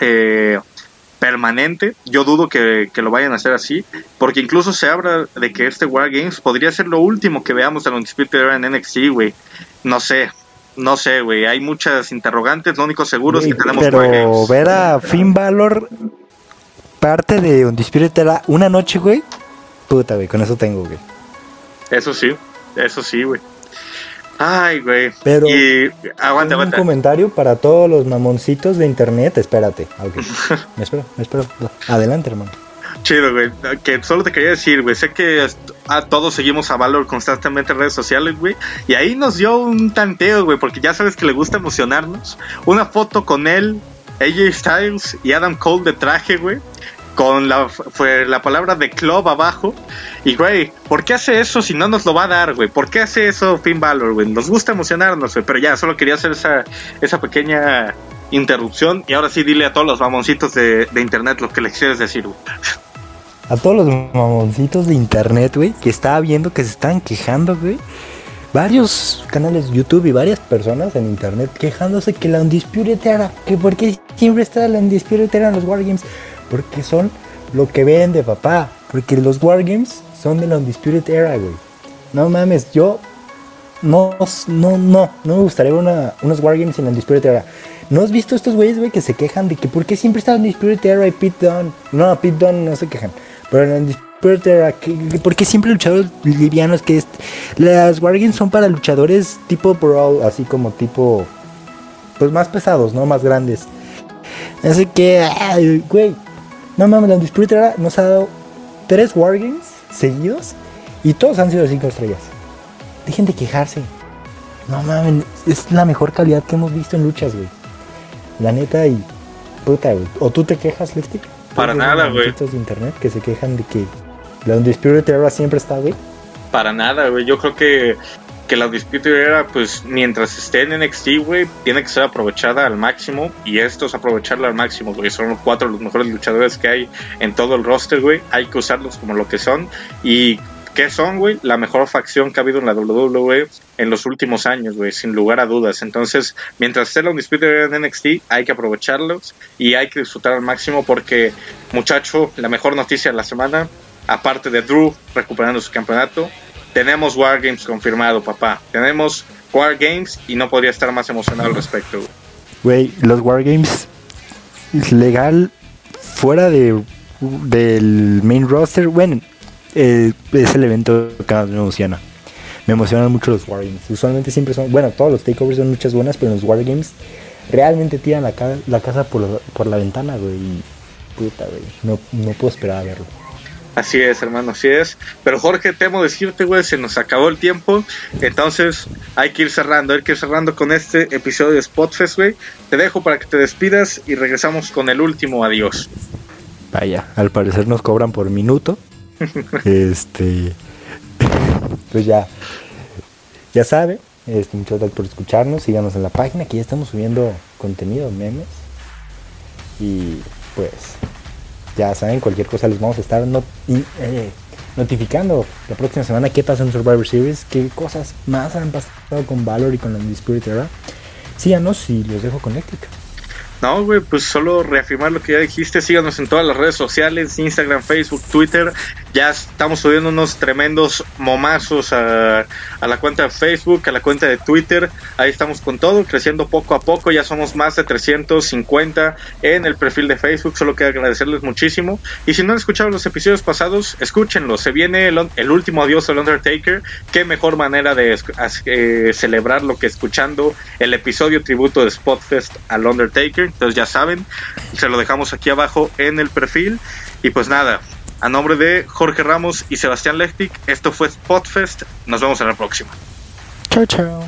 eh, permanente. Yo dudo que, lo vayan a hacer así, porque incluso se habla de que este War Games podría ser lo último que veamos de la Undisputed Era en NXT, güey. No sé, no sé, güey. Hay muchas interrogantes. Lo único seguro es que tenemos Pero ver a Finn Balor parte de Undisputed Era una noche, güey. Puta, güey, con eso tengo, güey. Eso sí, eso sí, güey. Ay, güey. Pero y, aguanta, un comentario para todos los mamoncitos de internet. Espérate. me espero, me espero. Adelante, hermano. Chido, güey. Que solo te quería decir, güey. Sé que a todos seguimos a Valor constantemente en redes sociales, güey. Y ahí nos dio un tanteo, güey. Porque ya sabes que le gusta emocionarnos. Una foto con él, AJ Styles y Adam Cole de traje, güey con la, fue la palabra de club abajo. Y, güey, ¿por qué hace eso si no nos lo va a dar, güey? ¿Por qué hace eso Finn Balor, güey? Nos gusta emocionarnos, güey. Pero ya, solo quería hacer esa, esa pequeña interrupción. Y ahora sí, dile a todos los mamoncitos de, internet lo que les quieres decir, güey. A todos los mamoncitos de internet, güey, que estaba viendo que se están quejando, güey. Varios canales de YouTube y varias personas en internet quejándose que la Undisputed era, que porque siempre está la Undisputed era en los Wargames porque son lo que vende, papá. Porque los Wargames son de la Undisputed Era, güey. No mames, yo no, no, no, no me gustaría una, unos Wargames en la Undisputed Era. ¿No has visto estos güeyes, güey, que se quejan de que por qué siempre está Undisputed Era y Pete Dunne? No, Pete Dunne no se quejan. Pero en la Undisputed Era, ¿por qué siempre luchadores livianos? Que es, las Wargames son para luchadores tipo Brawl, así como tipo, pues más pesados, ¿no? Más grandes. Así que, güey, no mames, la Undisputed Era nos ha dado tres Wargames seguidos y todos han sido cinco estrellas. Dejen de quejarse. No mames, es la mejor calidad que hemos visto en luchas, güey. La neta y puta, güey. ¿O tú te quejas, Lipstick? Para nada, güey. de internet que se quejan de que la Undisputed Era siempre está, güey. Para nada, güey. Yo creo que que la Undisputed Era, pues mientras esté en NXT, güey, tiene que ser aprovechada al máximo. Y esto es aprovecharla al máximo, güey. Son los cuatro los mejores luchadores que hay en todo el roster, güey. Hay que usarlos como lo que son. Y ¿qué son, güey? La mejor facción que ha habido en la WWE en los últimos años, güey, sin lugar a dudas. Entonces, mientras esté la Undisputed Era en NXT, hay que aprovecharlos y hay que disfrutar al máximo porque, muchacho, la mejor noticia de la semana, aparte de Drew recuperando su campeonato, tenemos Wargames confirmado, papá. Tenemos Wargames y no podría estar más emocionado al respecto. Güey, los Wargames legal fuera de del main roster, bueno, eh, es el evento que más me emociona. Me emocionan mucho los Wargames. Usualmente siempre son, bueno, todos los takeovers son muchas buenas, pero los Wargames realmente tiran la, la casa por la ventana, güey. Puta, güey. No, no puedo esperar a verlo. Así es, hermano, así es. Pero Jorge, temo decirte, güey, se nos acabó el tiempo. Entonces hay que ir cerrando, hay que ir cerrando con este episodio de Spotfest, güey. Te dejo para que te despidas y regresamos con el último adiós. Vaya, al parecer nos cobran por minuto. este. pues ya. Ya sabe. Este, muchas gracias por escucharnos. Síganos en la página que ya estamos subiendo contenido, memes. Y pues ya saben, cualquier cosa les vamos a estar eh, notificando la próxima semana qué pasa en Survivor Series, qué cosas más han pasado con Valor y con la Spirit Era. Síganos y los dejo con Éctica. No, güey, pues solo reafirmar lo que ya dijiste. Síganos en todas las redes sociales: Instagram, Facebook, Twitter. Ya estamos subiendo unos tremendos momazos a, la cuenta de Facebook, a la cuenta de Twitter. Ahí estamos con todo, creciendo poco a poco. Ya somos más de 350 en el perfil de Facebook. Solo quiero agradecerles muchísimo. Y si no han escuchado los episodios pasados, escúchenlos. Se viene el, último adiós del Undertaker. Qué mejor manera de eh, celebrarlo que escuchando el episodio tributo de Spotfest al Undertaker. Entonces ya saben, se lo dejamos aquí abajo en el perfil. Y pues nada, a nombre de Jorge Ramos y Sebastián Lechtic, esto fue Spotfest. Nos vemos en la próxima. Chao, chao.